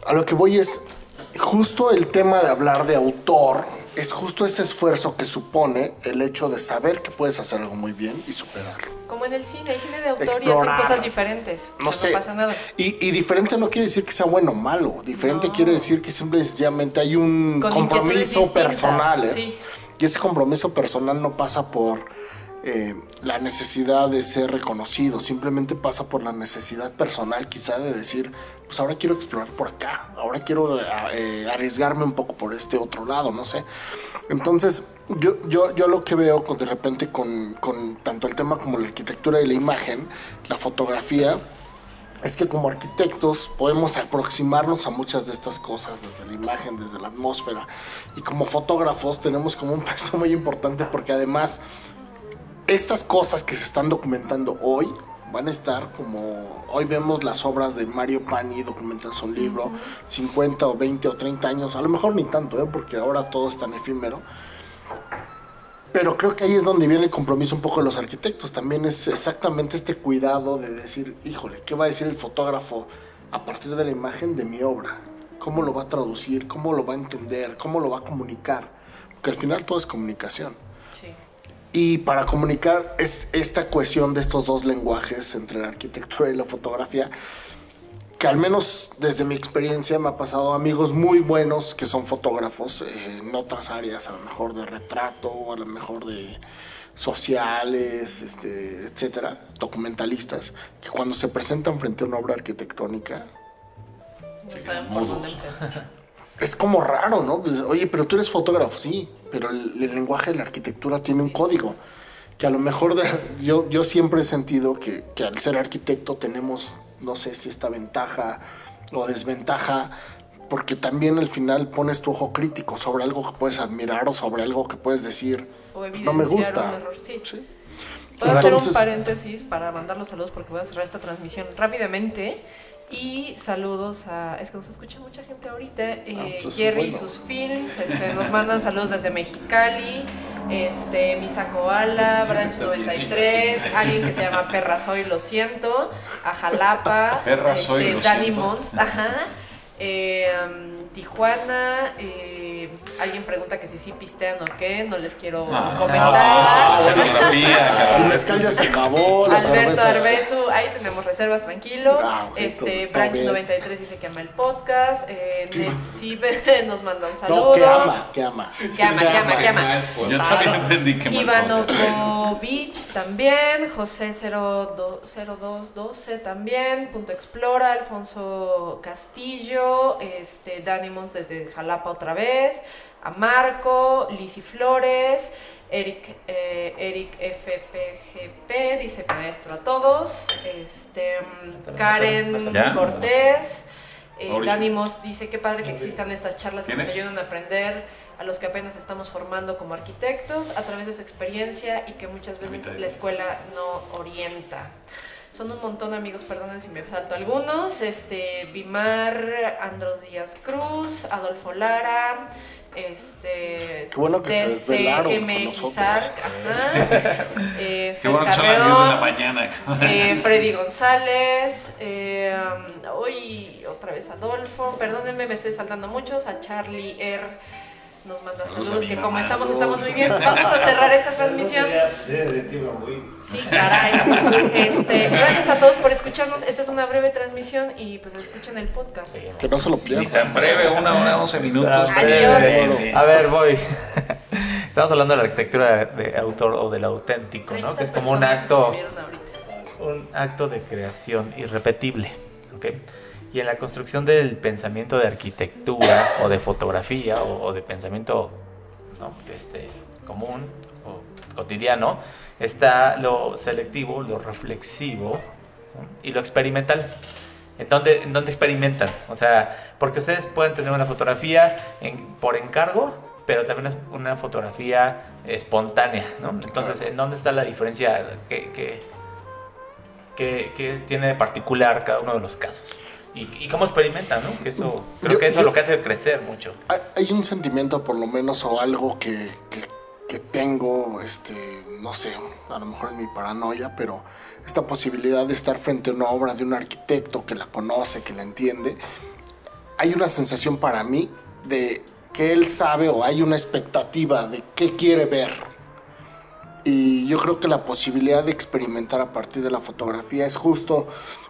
A lo que voy es, justo el tema de hablar de autor, es justo ese esfuerzo que supone el hecho de saber que puedes hacer algo muy bien y superarlo. Como en el cine, hay cine de autor y hacen Explorar. cosas diferentes. O No sea, sé. No pasa nada. Y, y diferente no quiere decir que sea bueno o malo. Diferente No. quiere decir que simple y sencillamente hay un Con compromiso personal. ¿eh? sí. Y ese compromiso personal no pasa por eh, la necesidad de ser reconocido. Simplemente pasa por la necesidad personal quizá de decir, pues ahora quiero explorar por acá. Ahora quiero eh, eh, arriesgarme un poco por este otro lado, no sé. Entonces, yo, yo, yo lo que veo con, de repente con, con tanto el tema como la arquitectura y la imagen, la fotografía, es que como arquitectos podemos aproximarnos a muchas de estas cosas, desde la imagen, desde la atmósfera. Y como fotógrafos tenemos como un peso muy importante porque además estas cosas que se están documentando hoy van a estar como hoy vemos las obras de Mario Pani documentadas en un libro 50 o 20 o 30 años a lo mejor ni tanto ¿eh? porque ahora todo es tan efímero. Pero creo que ahí es donde viene el compromiso un poco de los arquitectos. También es exactamente este cuidado de decir híjole qué va a decir el fotógrafo a partir de la imagen de mi obra cómo lo va a traducir cómo lo va a entender cómo lo va a comunicar porque al final todo es comunicación. Y para comunicar es esta cohesión de estos dos lenguajes entre la arquitectura y la fotografía que al menos desde mi experiencia me ha pasado amigos muy buenos que son fotógrafos eh, en otras áreas, a lo mejor de retrato, o a lo mejor de sociales, este, etcétera, documentalistas, que cuando se presentan frente a una obra arquitectónica No saben por dónde empezar. es como raro, ¿no? Pues, oye, pero tú eres fotógrafo, sí, pero el, el lenguaje de la arquitectura tiene un código. Que a lo mejor de- yo, yo siempre he sentido que, que al ser arquitecto tenemos, no sé si esta ventaja o desventaja, porque también al final pones tu ojo crítico sobre algo que puedes admirar o sobre algo que puedes decir, O "Pues, no me gusta. un error, sí. Sí. Puedo hacer un paréntesis para mandar los saludos porque voy a cerrar esta transmisión rápidamente. Y saludos a. Es que nos escucha mucha gente ahorita. eh, pues, Jerry y sus films. Este, nos mandan saludos desde Mexicali. Este, Misa Koala, Sí, Branch está bien. 93. Alguien que se llama Perra Soy, lo siento. A Jalapa. Perra este, Soy, lo Danny. Mons. Ajá. eh, um, Tijuana. eh, alguien pregunta que si sí pistean o qué. No les quiero Ah, comentar. esto es El mezcal ya se acabó, Alberto Arbezu, ahí tenemos reservas tranquilos. Ah, este, todo- todo Branch bien. 93 dice que ama el podcast. Eh, Netsibe nos manda un No, saludo. que ama, que ama. Que ama, que ama, que ama. Yo también entendí que Ivanovic también, José 02 0212 también, Punto Explora, Alfonso Castillo, este, Dani Mons desde Jalapa otra vez, a Marco, Lisi Flores, Eric, eh, Eric FPGP, dice maestro a todos, este, Karen ¿Ya? Cortés, eh. Dani Mons dice que padre que existan estas charlas que nos ayudan a aprender a los que apenas estamos formando como arquitectos a través de su experiencia y que muchas veces la escuela no orienta. Son un montón amigos, perdonen si me salto algunos. Este, Vimar, Andros Díaz Cruz, Adolfo Lara, este, Qué bueno que se desvelaron con DCMX nosotros. Arc, ajá, eh, Qué bueno que son las 10 de la mañana. eh, Freddy González, eh, um, uy, otra vez Adolfo, perdónenme, me estoy saltando muchos, a Charlie R. Nos manda Saludos que como estamos, estamos muy bien. Vamos a cerrar esta transmisión. Sí, caray. Este, gracias a todos por escucharnos. Esta es una breve transmisión y pues escuchen el podcast. Que no se lo Ni pierdan. tan breve, una hora, 11 minutos. Adiós. A ver, voy. Estamos hablando de la arquitectura de autor o del auténtico, ¿no? 30 Que es como un acto, un acto de creación irrepetible, ¿ok? Y en la construcción del pensamiento de arquitectura o de fotografía o, o de pensamiento ¿no? este, común o cotidiano está lo selectivo, lo reflexivo ¿no? y lo experimental. ¿En dónde, ¿En dónde experimentan? O sea, porque ustedes pueden tener una fotografía en- por encargo, pero también es una fotografía espontánea, ¿no? Entonces, ¿en dónde está la diferencia que, que, que- que tiene de particular cada uno de los casos? Y, y cómo experimentan, ¿no? Que eso, creo Yo- que eso yo- es lo que hace crecer mucho. Hay, hay un sentimiento por lo menos o algo que, que- que tengo, este, no sé, a lo mejor es mi paranoia, pero esta posibilidad de estar frente a una obra de un arquitecto que la conoce, que la entiende, hay una sensación para mí de que él sabe o hay una expectativa de qué quiere ver. Y yo creo que la posibilidad de experimentar a partir de la fotografía es justo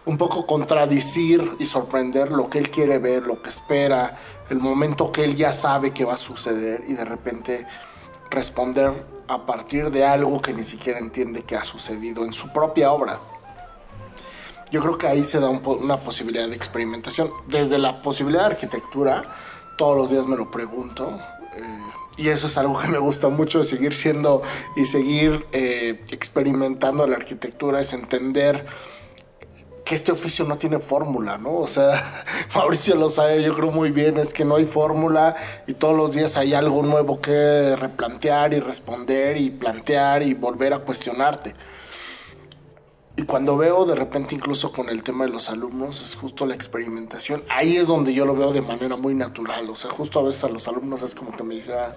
un poco contradicir y sorprender lo que él quiere ver, lo que espera, el momento que él ya sabe que va a suceder y de repente responder a partir de algo que ni siquiera entiende que ha sucedido en su propia obra. Yo creo que ahí se da una posibilidad de experimentación. Desde la posibilidad de arquitectura, todos los días me lo pregunto. eh, y eso es algo que me gusta mucho seguir siendo y seguir eh, experimentando la arquitectura, es entender que este oficio no tiene fórmula, ¿no? O sea, Mauricio lo sabe, yo creo muy bien, es que no hay fórmula y todos los días hay algo nuevo que replantear y responder y plantear y volver a cuestionarte. Y cuando veo de repente incluso con el tema de los alumnos, es justo la experimentación. Ahí es donde yo lo veo de manera muy natural. O sea, justo a veces a los alumnos es como que me dijera,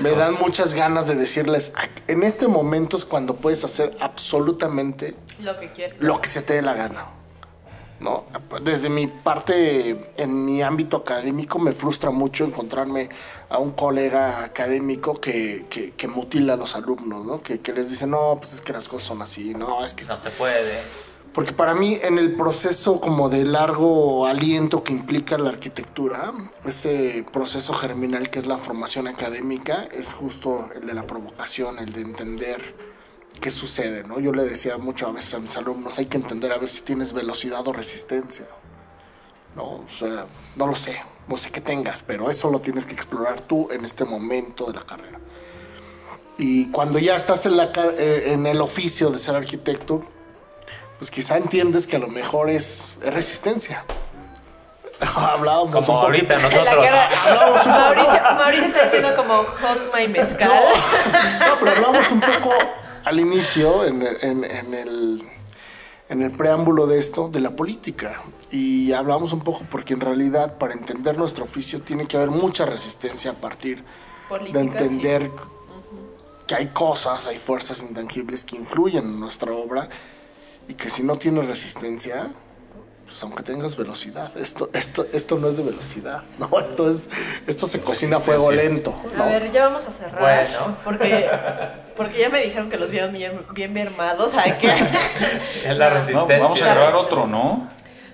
me dan muchas ganas de decirles, "Ay, en este momento es cuando puedes hacer absolutamente Lo que quieres. lo que se te dé la gana. ¿No? Desde mi parte, en mi ámbito académico, me frustra mucho encontrarme a un colega académico que, que, que mutila a los alumnos, ¿no? Que, que les dice, no, pues es que las cosas son así, no, es que... No se puede. Porque para mí en el proceso como de largo aliento que implica la arquitectura, ese proceso germinal que es la formación académica, es justo el de la provocación, el de entender qué sucede, ¿no? Yo le decía mucho a veces a mis alumnos, hay que entender a veces si tienes velocidad o resistencia, ¿no? O sea, no lo sé, no sé qué tengas, pero eso lo tienes que explorar tú en este momento de la carrera. Y cuando ya estás en, la, car- eh, en el oficio de ser arquitecto, pues quizá entiendes que a lo mejor es, es resistencia. Hablábamos Como un ahorita poquito- nosotros. cara, Mauricio, Mauricio está diciendo como hold my mezcal. No, pero hablamos un poco al inicio, en, el- en- en el, en el preámbulo de esto, de la política. Y hablamos un poco porque en realidad para entender nuestro oficio tiene que haber mucha resistencia a partir Política, de entender que hay cosas, hay fuerzas intangibles que influyen en nuestra obra y que si no tienes resistencia, pues aunque tengas velocidad, esto, esto, esto no es de velocidad, no, esto es, esto se cocina a fuego lento. A ver, ya vamos a cerrar. Bueno. Porque, porque ya me dijeron que los vieron bien, bien mermados. Es la No, vamos a grabar otro, ¿no?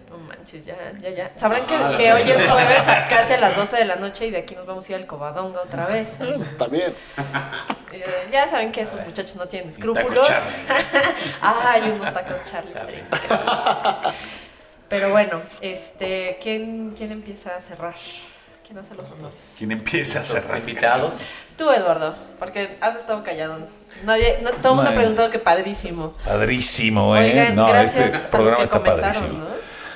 No manches, ya, ya, ya. Sabrán que, que hoy es jueves a casi a las 12 de la noche y de aquí nos vamos a ir al Covadonga otra vez. Está bien. Eh, ya saben que estos muchachos no tienen escrúpulos. Ay, unos tacos Charlie. Pero bueno, este, ¿quién, ¿quién empieza a cerrar? ¿Quién hace los honores? ¿Quién empieza a Los cerrar? invitados. Tú, Eduardo, porque has estado callado. Nadie, no, todo el mundo ha preguntado que padrísimo. Padrísimo, ¿eh? Oigan, no, gracias este a los programa que está padrísimo. ¿no?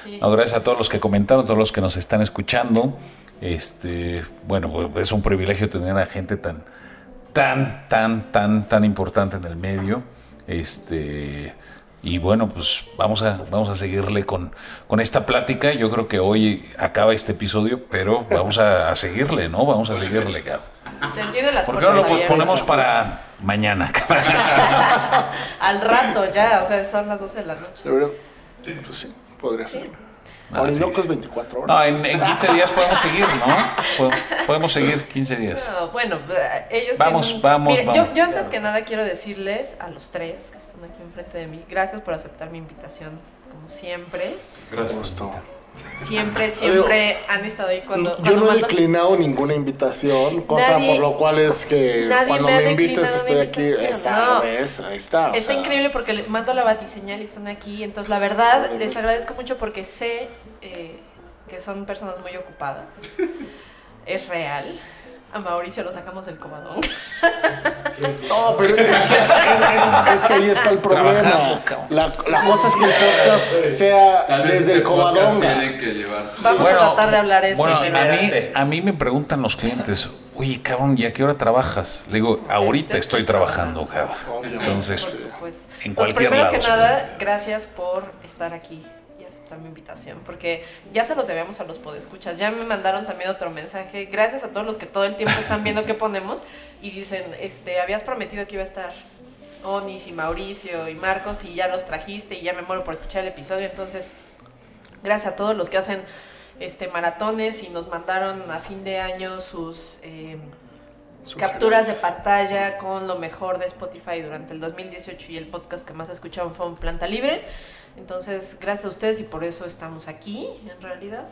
Sí. No, gracias a todos los que comentaron, todos los que nos están escuchando. Este, bueno, es un privilegio tener a gente tan, tan, tan, tan, tan importante en el medio. Este, y bueno, pues vamos a, vamos a seguirle con, con esta plática. Yo creo que hoy acaba este episodio, pero vamos a, a seguirle, ¿no? Vamos a seguirle, las ¿Por qué no lo posponemos para mañana? Al rato ya, o sea, son las 12 de la noche. Debería- pues sí, podría ser. Orinoco sí. es 24 horas. No, en, en 15 días podemos seguir, ¿no? Po- Podemos seguir 15 días. No, bueno, eh, ellos Vamos, tienen- vamos, vamos. Yo, yo antes que nada quiero decirles a los tres que están aquí enfrente de mí, gracias por aceptar mi invitación, como siempre. Gracias. Justo. Siempre, siempre han estado ahí cuando, Yo cuando no he mando- declinado ninguna invitación, cosa Nadie- por lo cual es que cuando me me, invites estoy aquí. Esa no. vez, ahí está. o Está sea, increíble porque le mando la batiseñal y están aquí. Entonces, la verdad, les agradezco mucho porque sé eh, que son personas muy ocupadas. Es real. A Mauricio lo sacamos del cobadón. No, pero es que, es, es que ahí está el problema. La, la cosa es que el podcast sea Tal vez desde este el que llevarse. Vamos a tratar de hablar eso. Bueno, a mí, a mí me preguntan los clientes, oye, cabrón, ¿y a qué hora trabajas? Le digo, ahorita estoy trabajando, cabrón. Entonces, en Entonces, cualquier primero lado. que nada, gracias por estar aquí aceptar mi invitación, porque ya se los debíamos a los podescuchas. Ya me mandaron también otro mensaje. Gracias a todos los que todo el tiempo están viendo qué ponemos y dicen, este, habías prometido que iba a estar Onis y Mauricio y Marcos y ya los trajiste y ya me muero por escuchar el episodio. Entonces, gracias a todos los que hacen este maratones y nos mandaron a fin de año sus eh, capturas de pantalla con lo mejor de Spotify durante el 2018 y el podcast que más escucharon fue un Planta Libre. Entonces, gracias a ustedes y por eso estamos aquí, en realidad.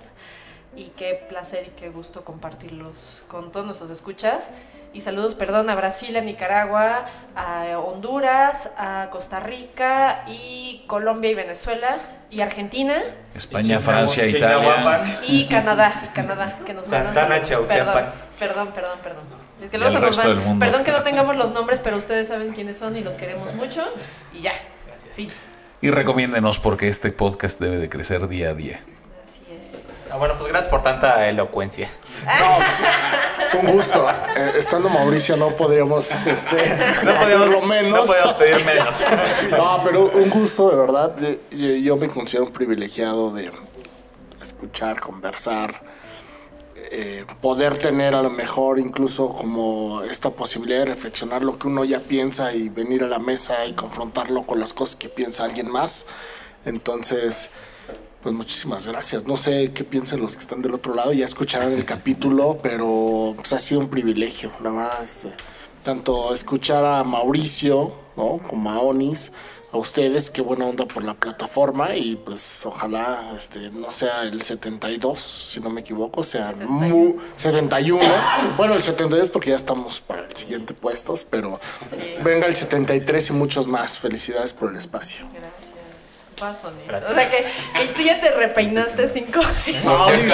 Y qué placer y qué gusto compartirlos con todos nuestros escuchas. Y saludos, perdón, a Brasil, a Nicaragua, a Honduras, a Costa Rica y Colombia y Venezuela y Argentina España, Francia. Italia. y Canadá, y Canadá, que nos mandan Santana. Perdón, perdón, perdón, perdón. Es que luego se nos van-. Perdón que no tengamos los nombres, pero ustedes saben quiénes son y los queremos mucho. Y ya. Fin. Y recomiéndenos porque este podcast debe de crecer día a día. Así es. Ah, bueno, pues gracias por tanta elocuencia. No, pues, un gusto. Eh, estando Mauricio no podríamos este, No no menos. podíamos pedir menos. No, pero un gusto, de verdad. Yo, yo- yo me considero un privilegiado de escuchar, conversar, eh, poder tener a lo mejor incluso como esta posibilidad de reflexionar lo que uno ya piensa y venir a la mesa y confrontarlo con las cosas que piensa alguien más. Entonces, pues muchísimas gracias. No sé qué piensan los que están del otro lado, ya escucharon el capítulo, pero pues, ha sido un privilegio, la verdad. este, tanto escuchar a Mauricio, ¿no? Como a Onis, a ustedes, qué buena onda por la plataforma y pues ojalá este no sea el 72, si no me equivoco, sea 71. mu- 71. Bueno, el 72 porque ya estamos para el siguiente puestos, pero Sí. venga el 73 y muchos más. Felicidades por el espacio. Gracias. Razones. O sea que, que tú ya te repeinaste cinco veces. No, este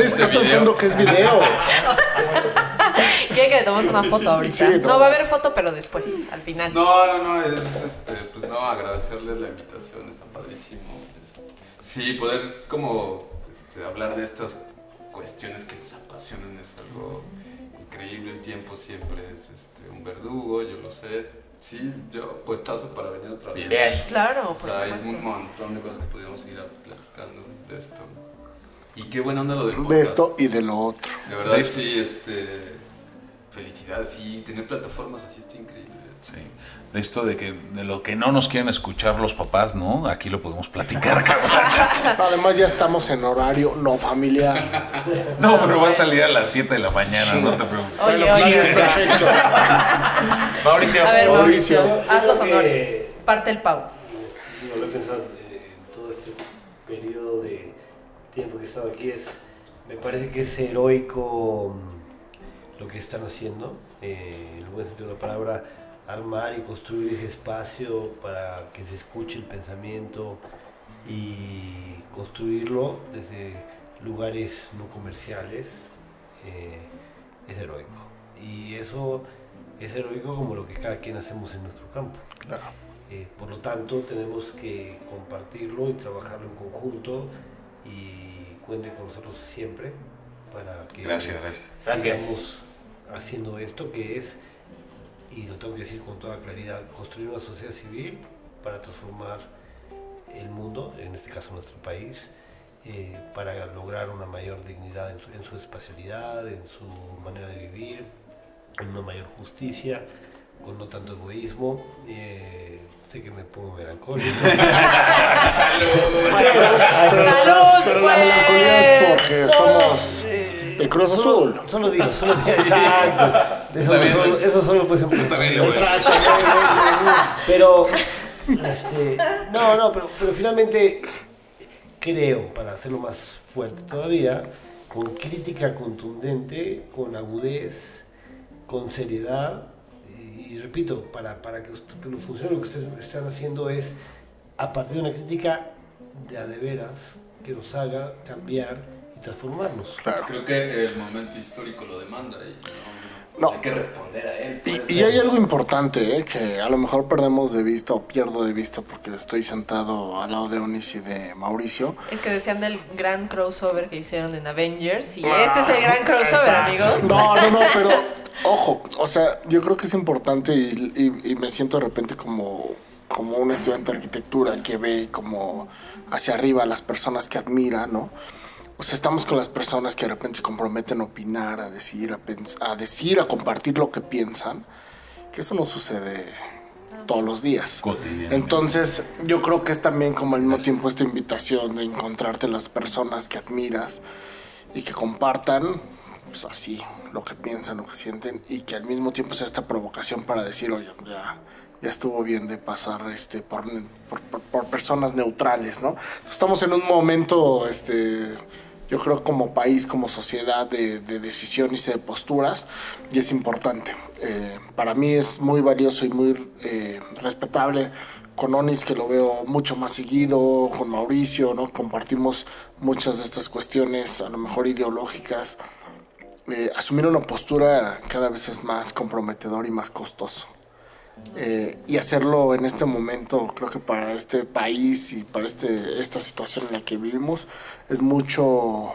está video. pensando que es video. Quiere que le tomemos una foto ahorita. Sí, no. no. va a haber foto, pero después, al final. No, no, no, es este, pues no, agradecerles la invitación, está padrísimo. Sí, poder como este, hablar de estas cuestiones que nos apasionan es algo increíble. El tiempo siempre es este, un verdugo, yo lo sé. Sí, yo puestazo para venir otra vez. Bien. Claro, O por sea, hay un montón de cosas que podríamos seguir platicando de esto. Y qué buena onda lo del De podcast. esto y de lo otro. De verdad, De- sí, este. Felicidades, sí, tener plataformas así está increíble. Sí. De esto de que de lo que no nos quieren escuchar los papás, ¿no? Aquí lo podemos platicar, cabrón. Además ya estamos en horario no familiar. No, pero va a salir a las 7 de la mañana, no te preocupes. Oye, Bueno, sí, oye. es perfecto. Mauricio. A ver, Mauricio, Mauricio. haz los Creo que- honores. Parte el pavo. Digo, lo he pensado eh, en todo este periodo de tiempo que he estado aquí. Es, me parece que es heroico mm, lo que están haciendo. Eh, en el buen sentido de la palabra, armar y construir ese espacio para que se escuche el pensamiento y construirlo desde lugares no comerciales. eh, es heroico. Y eso es heroico como lo que cada quien hacemos en nuestro campo. Eh, por lo tanto, tenemos que compartirlo y trabajarlo en conjunto y cuenten con nosotros siempre para que Gracias, gracias. Gracias. sigamos haciendo esto que es, y lo tengo que decir con toda claridad, construir una sociedad civil para transformar el mundo, en este caso nuestro país, eh, para lograr una mayor dignidad en su, en su espacialidad, en su manera de vivir, en una mayor justicia, con no tanto egoísmo. eh, sé que me pongo melancólico. ¡Salud, Pero la pues! melancolía es porque somos el Cruz Azul. Solo, solo digo, solo digo. Exacto. Eso, bien, solo, eso solo le voy a- Exacto. Pero, este, no, no, pero, pero finalmente creo, para hacerlo más fuerte todavía, con crítica contundente, con agudez, con seriedad, y, y repito, para, para que, usted- que funcione lo que ustedes están haciendo es, a partir de una crítica de a de veras, que nos haga cambiar y transformarnos. Claro. Creo que el momento histórico lo demanda y no, No. hay que responder a él. pues. Y, y hay algo importante ¿eh? que a lo mejor perdemos de vista o pierdo de vista porque estoy sentado al lado de Onis y de Mauricio. Es que decían del gran crossover que hicieron en Avengers y este es el gran crossover, amigos. No, no, no, pero ojo, o sea, yo creo que es importante y, y- y me siento de repente como, como un estudiante de arquitectura que ve como hacia arriba a las personas que admira, ¿no? O sea, estamos con las personas que de repente se comprometen a opinar, a decir, a, a decir, a compartir lo que piensan, que eso no sucede todos los días. Entonces, yo creo que es también como al mismo tiempo esta invitación de encontrarte las personas que admiras y que compartan, pues así, lo que piensan, lo que sienten y que al mismo tiempo sea esta provocación para decir, oye, ya, ya estuvo bien de pasar este, por, por, por- por personas neutrales, ¿no? Estamos en un momento, este, yo creo como país, como sociedad de, de decisiones y de posturas y es importante. Eh, para mí es muy valioso y muy eh, respetable con Onis que lo veo mucho más seguido, con Mauricio, ¿no? Compartimos muchas de estas cuestiones, a lo mejor ideológicas. Eh, asumir una postura cada vez es más comprometedor y más costoso. Eh, y hacerlo en este momento, creo que para este país y para este, esta situación en la que vivimos, es mucho,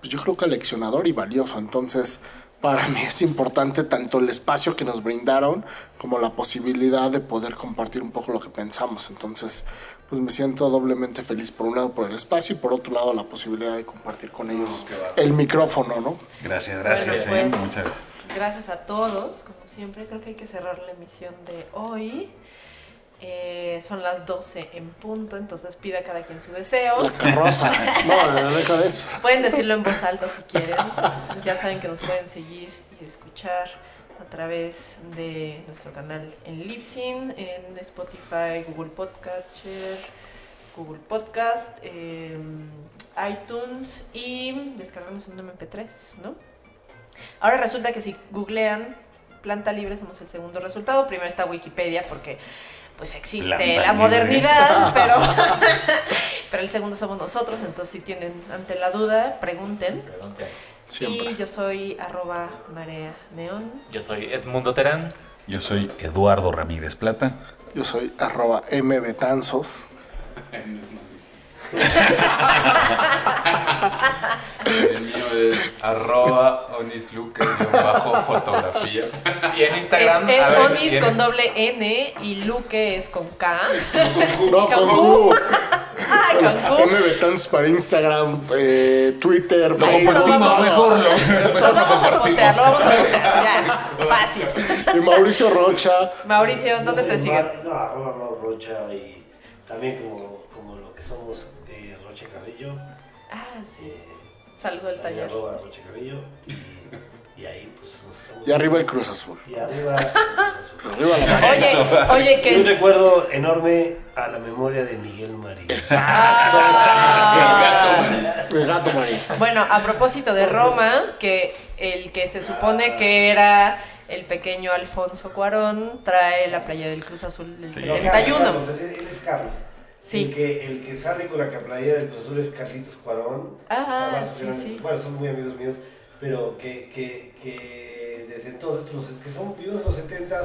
pues yo creo que leccionador y valioso. Entonces, para mí es importante tanto el espacio que nos brindaron como la posibilidad de poder compartir un poco lo que pensamos. Entonces, pues me siento doblemente feliz por un lado por el espacio y por otro lado la posibilidad de compartir con ellos el micrófono, ¿no? Gracias, gracias. Bueno, ¿eh? pues, Muchas gracias. gracias a todos. Como siempre, creo que hay que cerrar la emisión de hoy. Eh, son las 12 en punto, entonces pida cada quien su deseo. La carroza. No, deja de eso. Pueden decirlo en voz alta si quieren. Ya saben que nos pueden seguir y escuchar a través de nuestro canal en Libsyn, en Spotify, Google Podcatcher, Google Podcast, eh, iTunes y descargarnos un MP3, ¿no? Ahora resulta que si googlean planta libre somos el segundo resultado. Primero está Wikipedia porque pues existe la modernidad, pero, pero el segundo somos nosotros, entonces si tienen ante la duda, pregunten. Siempre. Y yo soy arroba marea neón. Yo soy Edmundo Terán. Yo soy Eduardo Ramírez Plata. Yo soy arroba mbetanzos. El mío es arroba onisluque bajo fotografía. Y en Es, Instagram. es ver, Onis ¿quién- con doble N y Luque es con K. No, Con con Q. Q. ¡Ay, con Q! mbetanzos para Instagram, eh, Twitter, Lo compartimos mejor. Lo, Lo mejor lo vamos a postear, lo vamos a postear, ya. Fácil. Y Mauricio Rocha. Mauricio, ¿dónde te soy siguen? No, arroba Rocha y también como, como lo que somos eh, Roche Carrillo. Ah, sí. eh, Saludo al taller. arroba Roche Carrillo. Y, y ahí pues nos. Y arriba el Cruz Azul. Y arriba. Arriba la. Oye, oye, Y un que. recuerdo enorme a la memoria de Miguel María. Ah. El gato María. Bueno, a propósito de Roma, que el que se supone que era el pequeño Alfonso Cuarón trae la playa del Cruz Azul del Sí. No, 71. Carlos, él es Carlos. Sí. El que, el que sale con la playera del Cruz Azul es Carlitos Cuarón. Ah, sí, eran- sí. Bueno, son muy amigos míos, pero que, que, que desde entonces, los que son vivos en los 70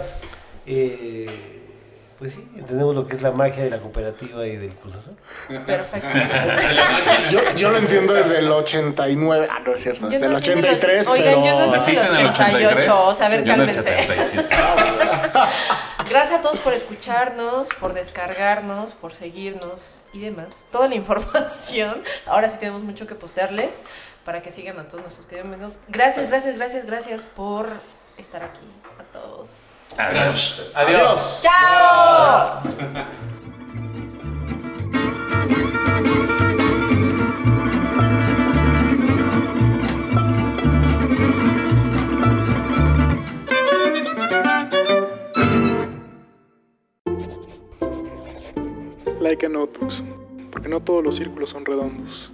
pues sí, entendemos lo que es la magia de la cooperativa y del Cruz Azul. Perfecto. Yo, yo lo entiendo desde el 89. Ah, no es cierto. Desde el nací en el- 83, Oigan, yo pero. nací ¿Naciste en el 83? 88, o sea, a ver, el cálmense. 77. Gracias a todos por escucharnos, por descargarnos, por seguirnos y demás. Toda la información. Ahora sí tenemos mucho que postearles para que sigan a todos nuestros queridos amigos. Gracias, gracias, gracias, gracias por estar aquí. A todos. Adiós. Adiós. ¡Chao! que en otros, pues, porque no todos los círculos son redondos.